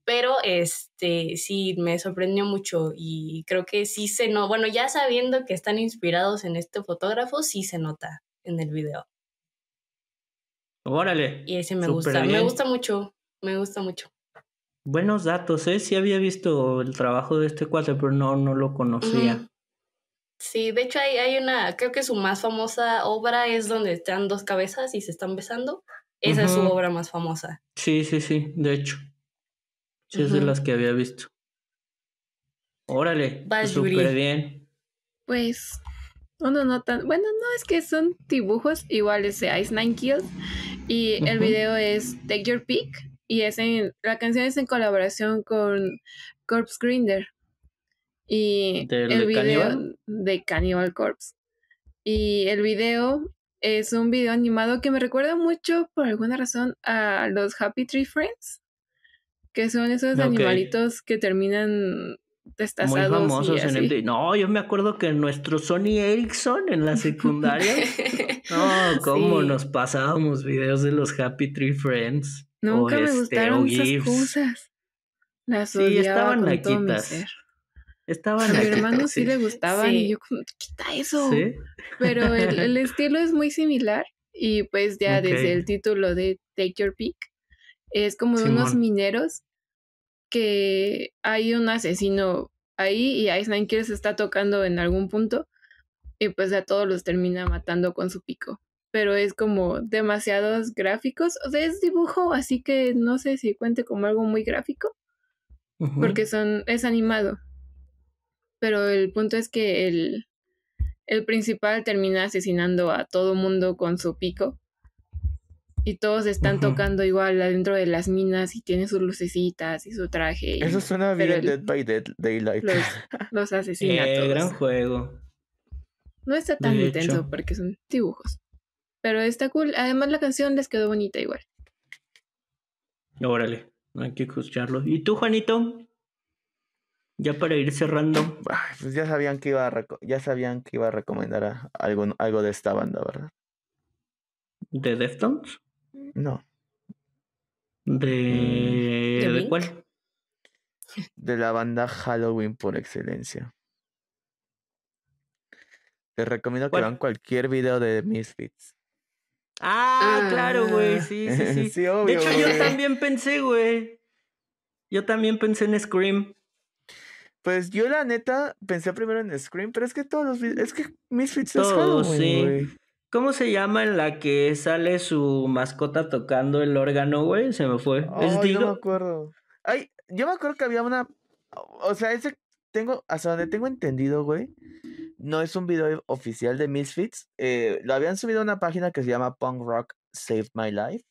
Pero este sí me sorprendió mucho y creo que sí se no, bueno, ya sabiendo que están inspirados en este fotógrafo, sí se nota en el video. Órale. Y ese me gusta, me gusta mucho, me gusta mucho. Buenos datos, ¿eh? Sí había visto el trabajo de este cuate, pero no, no lo conocía. Sí, de hecho hay, hay una, creo que su más famosa obra es donde están dos cabezas y se están besando. Esa es su obra más famosa. Sí, sí, sí, de hecho. Sí, es de las que había visto. Órale, súper bien. Pues, uno no tan. Bueno, no, es que son dibujos iguales de Ice Nine Kills. Y el video es Take Your Pick. Y es en, la canción es en colaboración con Corpse Grinder. Y el video de Cannibal Corpse. Y el video es un video animado que me recuerda mucho, por alguna razón, a los Happy Tree Friends que son esos animalitos que terminan destazados. Muy famosos en el... No, yo me acuerdo que nuestro Sony Ericsson en la secundaria. no, cómo nos pasábamos videos de los Happy Tree Friends. Nunca me este, gustaron esas cosas. Las sí, estaban naquitas. Estaban a mi hermano sí, le gustaban y yo como, quita eso. Pero el, estilo es muy similar y pues ya desde el título de Take Your Pick es como de unos mineros que hay un asesino ahí y Ice Nine Kills está tocando en algún punto y pues a todos los termina matando con su pico. Pero es como demasiados gráficos. O sea, es dibujo, así que no sé si cuente como algo muy gráfico. Porque son, es animado. Pero el punto es que el, el principal termina asesinando a todo mundo con su pico y todos están tocando igual adentro de las minas y tiene sus lucecitas y su traje. Eso suena bien Dead by Dead, Daylight. Los, los asesina eh, gran juego. No está tan intenso porque son dibujos. Pero está cool. Además la canción les quedó bonita igual. Órale, hay que escucharlo. ¿Y tú, Juanito? Ya para ir cerrando. pues ya sabían que iba a ya sabían que iba a recomendar algo, algo de esta banda, ¿verdad? ¿De Deftones? No. ¿De, ¿De, cuál? De la banda Halloween por excelencia. Te recomiendo que vean cualquier video de Misfits. Ah, claro, güey. Sí, sí, sí. de hecho, yo también pensé, güey. Yo también pensé en Scream. Pues yo la neta pensé primero en Scream, pero es que todos los videos, es que Misfits es Halloween, sí. ¿Cómo se llama en la que sale su mascota tocando el órgano, güey? Se me fue. ¿Es Digo? No me acuerdo. Ay, yo me acuerdo que había una. O sea, ese tengo. Hasta donde tengo entendido, güey. No es un video oficial de Misfits. Eh, lo habían subido a una página que se llama Punk Rock Saved My Life.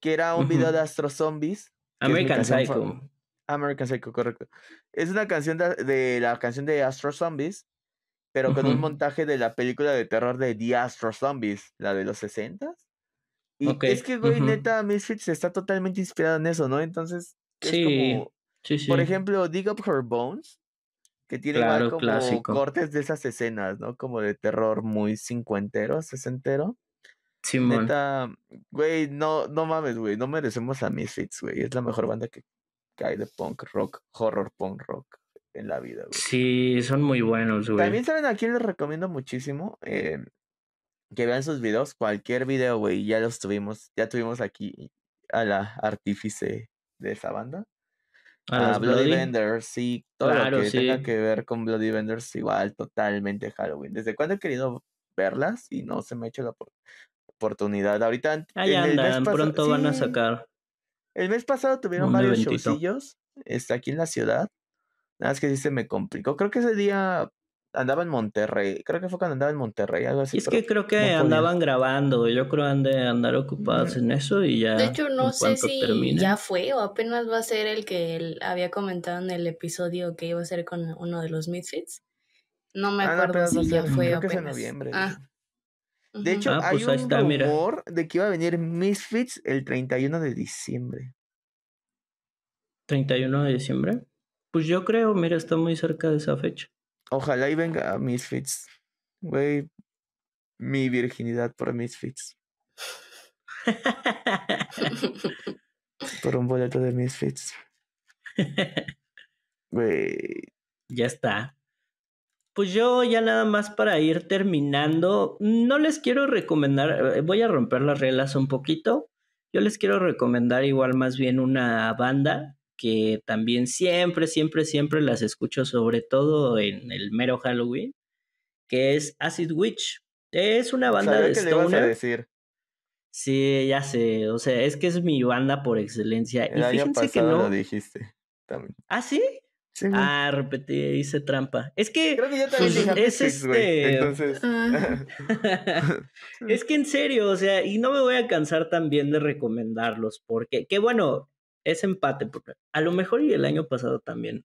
Que era un video de Astro Zombies. American Psycho. American Psycho, correcto. Es una canción de, de la canción de Astro Zombies pero con un montaje de la película de terror de The Astro Zombies, la de los 60 Y es que, güey, neta, Misfits está totalmente inspirado en eso, ¿no? Entonces, es como, sí, sí. por ejemplo, Dig Up Her Bones, que tiene igual como cortes de esas escenas, ¿no? Como de terror muy cincuentero, sesentero. Sí, Neta, güey, no, no mames, güey, no merecemos a Misfits, güey. Es la mejor banda que, que hay de punk rock, horror punk rock en la vida, güey. Sí, son muy buenos, güey. También saben a quién les recomiendo muchísimo eh, que vean sus videos, cualquier video, güey, ya los tuvimos, ya tuvimos aquí a la artífice de esa banda. A, Bloody, Vendors, sí, todo lo que tenga que ver con Bloody Vendors, igual, totalmente Halloween. ¿Desde cuándo he querido verlas y no se me ha hecho la oportunidad? Ahorita. Ahí andan, pronto van a sacar. El mes pasado tuvieron varios showcillos está aquí en la ciudad. Nada más que sí se me complicó. Creo que ese día andaba en Monterrey. Creo que fue cuando andaba en Monterrey, algo así. es que creo que andaban grabando. Yo creo han de andar ocupados en eso y ya. De hecho, no sé si ya fue o apenas va a ser el que él había comentado en el episodio que iba a ser con uno de los Misfits. No me ah, acuerdo si ya fue creo que es en noviembre. Ah. De hecho, ah, hay pues un rumor de que iba a venir Misfits el 31 de diciembre. ¿31 de diciembre? Pues yo creo, mira, está muy cerca de esa fecha. Ojalá y venga a Misfits. Güey, mi virginidad por Misfits. por un boleto de Misfits. Güey. Ya está. Pues yo ya nada más para ir terminando, no les quiero recomendar, eh, voy a romper las reglas un poquito. Yo les quiero recomendar igual más bien una banda que también siempre, siempre, siempre las escucho, sobre todo en el mero Halloween, que es Acid Witch. Es una banda de stoner. decir? Sí, ya sé, o sea, es que es mi banda por excelencia. y fíjense que no. Lo dijiste. También. ¿Ah, sí? Sí, ah, repetí, hice trampa. Es que. Creo que yo también pues, es este. Entonces. Ah. es que en serio, o sea, y no me voy a cansar también de recomendarlos, porque, que bueno, es empate, porque a lo mejor y el año pasado también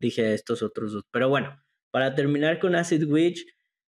dije estos otros dos. Pero bueno, para terminar con Acid Witch,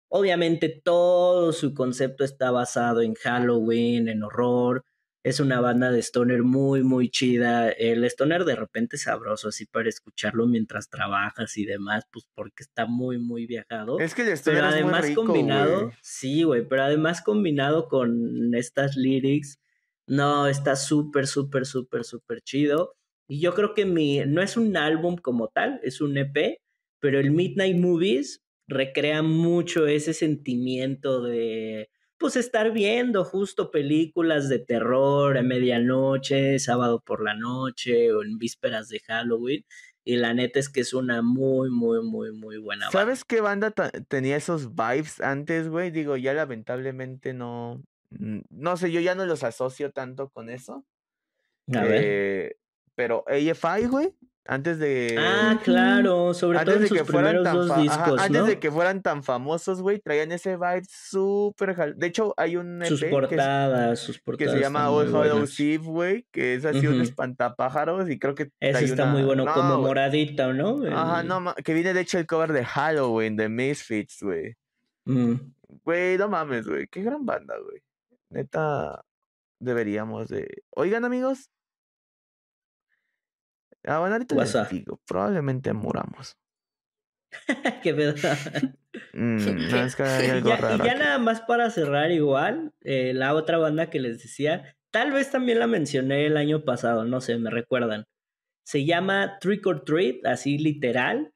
obviamente todo su concepto está basado en Halloween, en horror. Es una banda de stoner muy, muy chida. El stoner de repente sabroso, así para escucharlo mientras trabajas y demás, pues porque está muy, muy viajado. Es que el stoner pero además combinado, sí, güey, pero además combinado con estas lyrics, no, está súper, súper, súper, súper chido. Y yo creo que mi, no es un álbum como tal, es un EP, pero el Midnight Movies recrea mucho ese sentimiento de, pues, estar viendo justo películas de terror a medianoche, sábado por la noche o en vísperas de Halloween. Y la neta es que es una muy, muy, muy, muy buena banda. ¿Sabes qué banda tenía esos vibes antes, güey? Digo, ya lamentablemente no, no sé, yo ya no los asocio tanto con eso. A ver. Eh, pero AFI, güey, antes de. Ah, claro, sobre todo en sus primeros dos discos. antes de que fueran tan famosos, güey, traían ese vibe súper. De hecho, hay un. EP sus portadas, sus portadas. Que se llama All Hollow Eve, güey, que es así un espantapájaros y creo que. Ese está muy bueno, como moradita, ¿no? Ajá, no, que viene de hecho el cover de Halloween, de Misfits, güey. Mm. Güey, no mames, güey, qué gran banda, güey. Neta, deberíamos de... Oigan amigos. Ah, bueno, ahorita les digo, probablemente moramos. Qué pedo. Mm, es que hay algo ya, raro ya nada más para cerrar igual, eh, la otra banda que les decía, tal vez también la mencioné el año pasado, no sé, me recuerdan. Se llama Trick or Treat, así literal.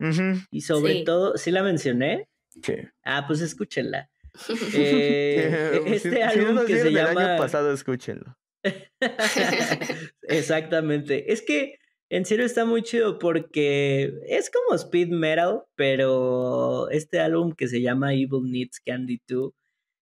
Y sobre todo, ¿sí la mencioné? Sí. Ah, pues escúchenla. Eh, este álbum que se llama... El año pasado, escúchenlo. Exactamente. Es que en serio está muy chido porque es como speed metal, pero este álbum que se llama Evil Needs Candy 2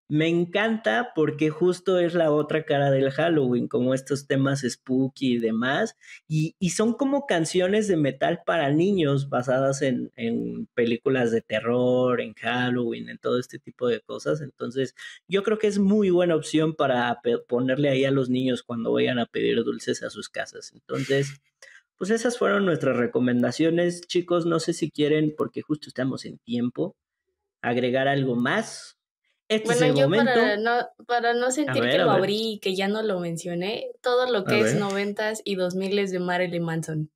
me encanta porque justo es la otra cara del Halloween, como estos temas spooky y demás, y, son como canciones de metal para niños basadas en, en, películas de terror, en Halloween, en todo este tipo de cosas. Entonces, yo creo que es muy buena opción para ponerle ahí a los niños cuando vayan a pedir dulces a sus casas. Entonces, pues esas fueron nuestras recomendaciones, chicos. No sé si quieren, porque justo estamos en tiempo agregar algo más. Este bueno, yo Para, no, para no sentir que lo abrí y que ya no lo mencioné, todo lo que es noventas y dos miles de Marilyn Manson.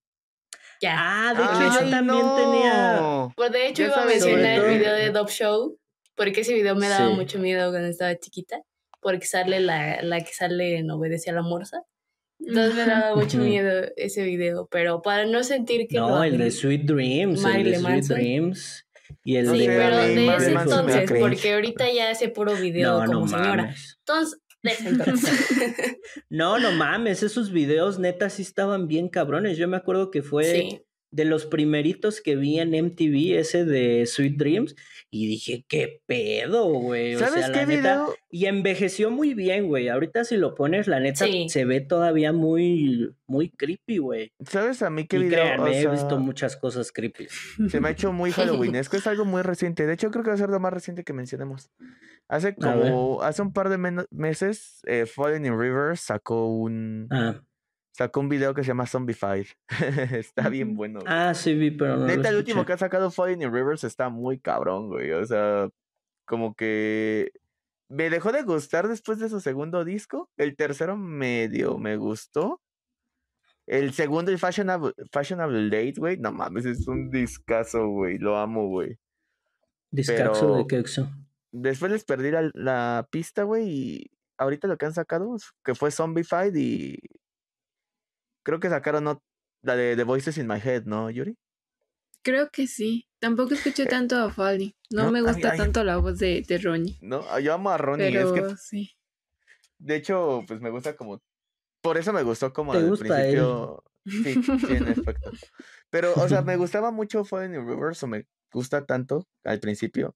Ya. Ah, de hecho yo también tenía. Pues de hecho iba a mencionar el video de Dove Show, porque ese video me daba mucho miedo cuando estaba chiquita, porque sale la, la que sale en Obedece a la Morsa. Entonces me daba mucho miedo ese video, pero para no sentir que... No, el de Sweet Dreams, el de Sweet Dreams. Y el sí, pero de ese entonces, porque ahorita ya hace puro video como señora. Entonces, de ese entonces. no, no mames, esos videos neta sí estaban bien cabrones. Yo me acuerdo que fue de los primeritos que vi en MTV, ese de Sweet Dreams, y dije, qué pedo, güey. O ¿Sabes sea, qué la neta, Y envejeció muy bien, güey. Ahorita si lo pones, la neta, se ve todavía muy, muy creepy, güey. ¿Sabes a mí qué y video? Créanme, he visto muchas cosas creepy. Se me ha hecho muy Halloweenesco, es algo muy reciente. De hecho, creo que va a ser lo más reciente que mencionemos. Hace como, hace un par de meses, eh, Falling in Rivers sacó un... Ah Sacó un video que se llama Zombified. está bien bueno. Ah, sí, vi, pero no. Neta, el último que ha sacado Falling in Rivers está muy cabrón, güey. O sea, como que me dejó de gustar después de su segundo disco. El tercero medio me gustó. El segundo, el Fashionable, Fashionable Date, güey. No mames, es un discazo, güey. Lo amo, güey. ¿Discazo de quexo? Después les perdí la, la pista, güey. Y ahorita lo que han sacado, que fue Zombified y Creo que sacaron la de The Voices in My Head, ¿no, Yuri? Creo que sí. Tampoco escuché tanto a Fali. No, me gusta tanto la voz de, de Ronnie. No, yo amo a Ronnie. es que, sí. De hecho, pues me gusta como. Por eso me gustó como al principio. Sí, sí, en efecto. Pero, o sea, me gustaba mucho Falling in Reverse, o me gusta tanto al principio,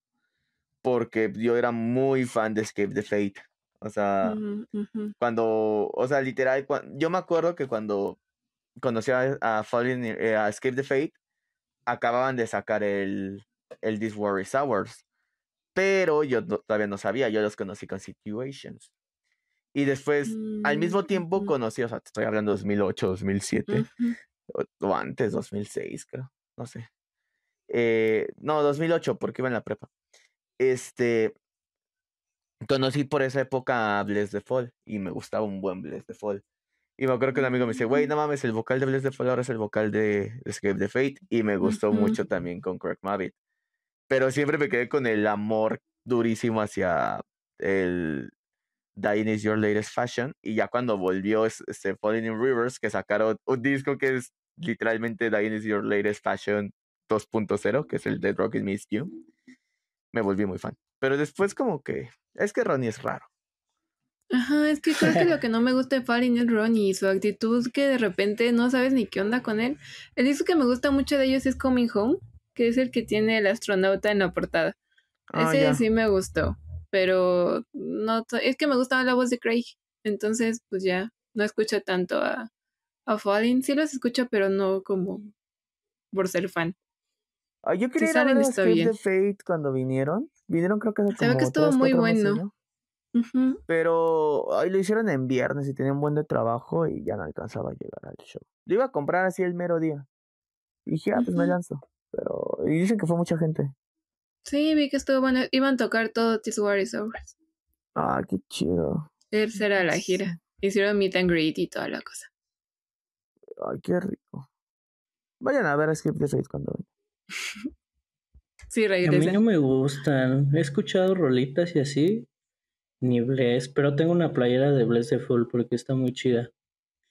porque yo era muy fan de Escape the Fate. O sea, cuando, o sea, literal, yo me acuerdo que cuando conocí a, a Falling, eh, a Escape the Fate, acababan de sacar el, el This War is Ours. Pero yo todavía no sabía, yo los conocí con Situations. Y después, al mismo mm, tiempo, conocí, o sea, te estoy hablando de 2008, 2007, o, antes, 2006, creo, no sé. Eh, no, 2008, porque iba en la prepa. Este, conocí por esa época a Bless the Fall y me gustaba un buen Bless the Fall. Y me acuerdo que un amigo me dice, güey, no mames, el vocal de Bless the Fall ahora es el vocal de Escape the Fate. Y me gustó mucho también con Craig Mavitt. Pero siempre me quedé con el amor durísimo hacia el Dying is Your Latest Fashion. Y ya cuando volvió este Falling in Rivers, que sacaron un disco que es literalmente Dying is Your Latest Fashion 2.0, que es el de Rocket Miss You, me volví muy fan. Pero después como que es que Ronnie es raro. Ajá, es que creo que lo que no me gusta de Falling es Ronnie y su actitud que de repente no sabes ni qué onda con él. El disco que me gusta mucho de ellos es Coming Home, que es el que tiene el astronauta en la portada. Ah, Ese sí me gustó, pero no es que me gustaba la voz de Craig, entonces pues ya no escucho tanto a, a Falling. Sí los escucho, pero no como por ser fan. Ah, yo quería ver de Fate cuando vinieron. Vinieron creo que hace como que estuvo muy bueno. Pero ahí lo hicieron en viernes y tenía un buen de trabajo y ya no alcanzaba a llegar al show. Lo iba a comprar así el mero día. Y dije, ah, pues me lanzo. Pero y dicen que fue mucha gente. Sí, vi que estuvo bueno. Iban a tocar todo This War is Ah, qué chido. Esa era la gira. Hicieron meet and greet y toda la cosa. Ay, qué rico. Vayan a ver a Skip the Fate cuando sí, A mí no me gustan. He escuchado rolitas y así. Ni Bless, pero tengo una playera de Bless de Full porque está muy chida.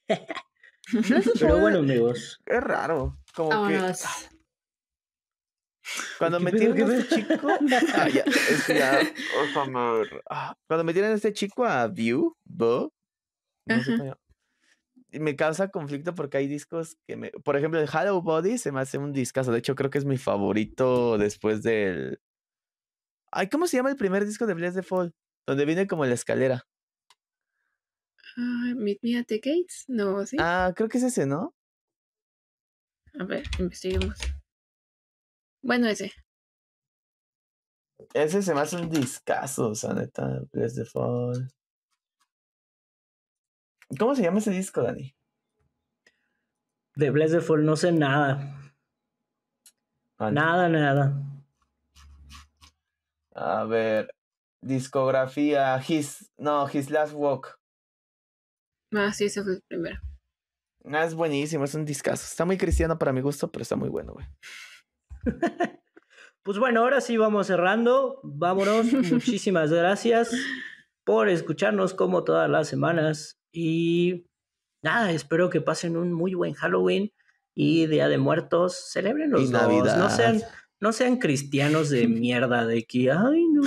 pero bueno, amigos. Es raro. Como que. Cuando metieron a este chico. ah, ya, es ya, ah, cuando metieron a este chico a View, Bo, no sé me causa conflicto porque hay discos que me. Por ejemplo, el Hollow Body se me hace un discazo. De hecho, creo que es mi favorito después del. Ay, ¿cómo se llama el primer disco de Bless the Fall? Donde viene como la escalera. Uh, Meet Me at the Gates, no, ¿sí? Ah, creo que es ese, ¿no? A ver, investiguemos. Bueno, ese. Ese se me hace un discazo, o sea, neta, Bless the Fall. ¿Cómo se llama ese disco, Dani? De Bless the Fall no sé nada. Nada, nada. A ver, discografía, His, no, His Last Walk. Ah, sí, ese fue el primero. Ah, es buenísimo, es un discazo. Está muy cristiano para mi gusto, pero está muy bueno, güey. pues bueno, ahora sí vamos cerrando. Vámonos. Muchísimas gracias por escucharnos como todas las semanas. Y nada, espero que pasen un muy buen Halloween y Día de Muertos. Celebren los Navidad. No sean, no sean cristianos de mierda de que, ay, no,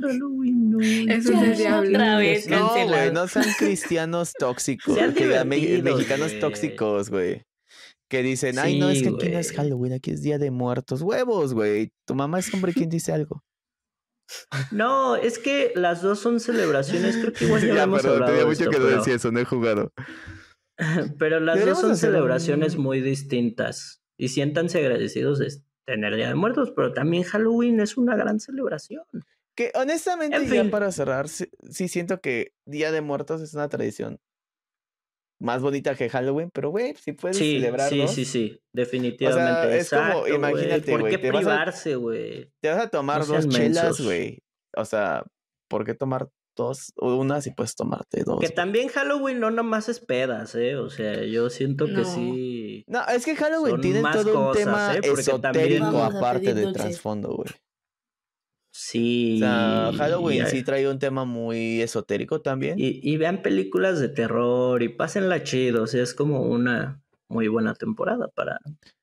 Halloween, no. Eso es Otra vez no, güey, no sean cristianos tóxicos. Sean mexicanos tóxicos, güey. Que dicen, ay, no, es que aquí no es Halloween, aquí es Día de Muertos. Huevos, güey. Tu mamá es hombre, ¿quién dice algo? No, es que las dos son celebraciones, creo que igual ya, ya hemos hablado tenía mucho que decir eso, no he jugado. pero las dos son celebraciones muy distintas. Y siéntanse agradecidos de tener Día de Muertos, pero también Halloween es una gran celebración. Que honestamente, ya para cerrar, sí, siento que Día de Muertos es una tradición más bonita que Halloween, pero güey, si puedes sí, celebrarlo. Sí, sí, sí, definitivamente. es como, imagínate, güey. ¿Por qué privarse, güey? Te vas a tomar dos chelas, güey. O sea, ¿por qué tomar dos o una si puedes tomarte dos. Que también Halloween no nomás es pedas, ¿eh? O sea, yo siento que sí. No, es que Halloween tiene todo un tema ¿eh? esotérico aparte de trasfondo, güey. Sí. O sea, Halloween sí trae un tema muy esotérico también. Y, vean películas de terror y pásenla chido. O sea, es como una muy buena temporada para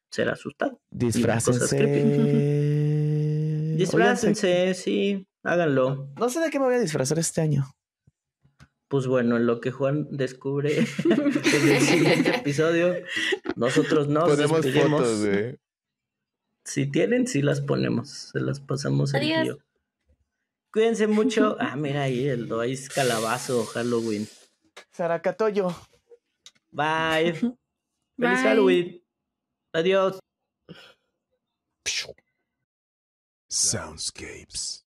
ser asustado. Disfrácense. Disfrácense, sí. Háganlo. No sé de qué me voy a disfrazar este año. Pues bueno, en lo que Juan descubre en el siguiente episodio, nosotros no ponemos fotos, güey. Si tienen, sí las ponemos. Se las pasamos al tío. Cuídense mucho. Ah, mira ahí el Dois Calabazo Halloween. Saracatoyo. Bye. Feliz Halloween. Adiós. Soundscapes.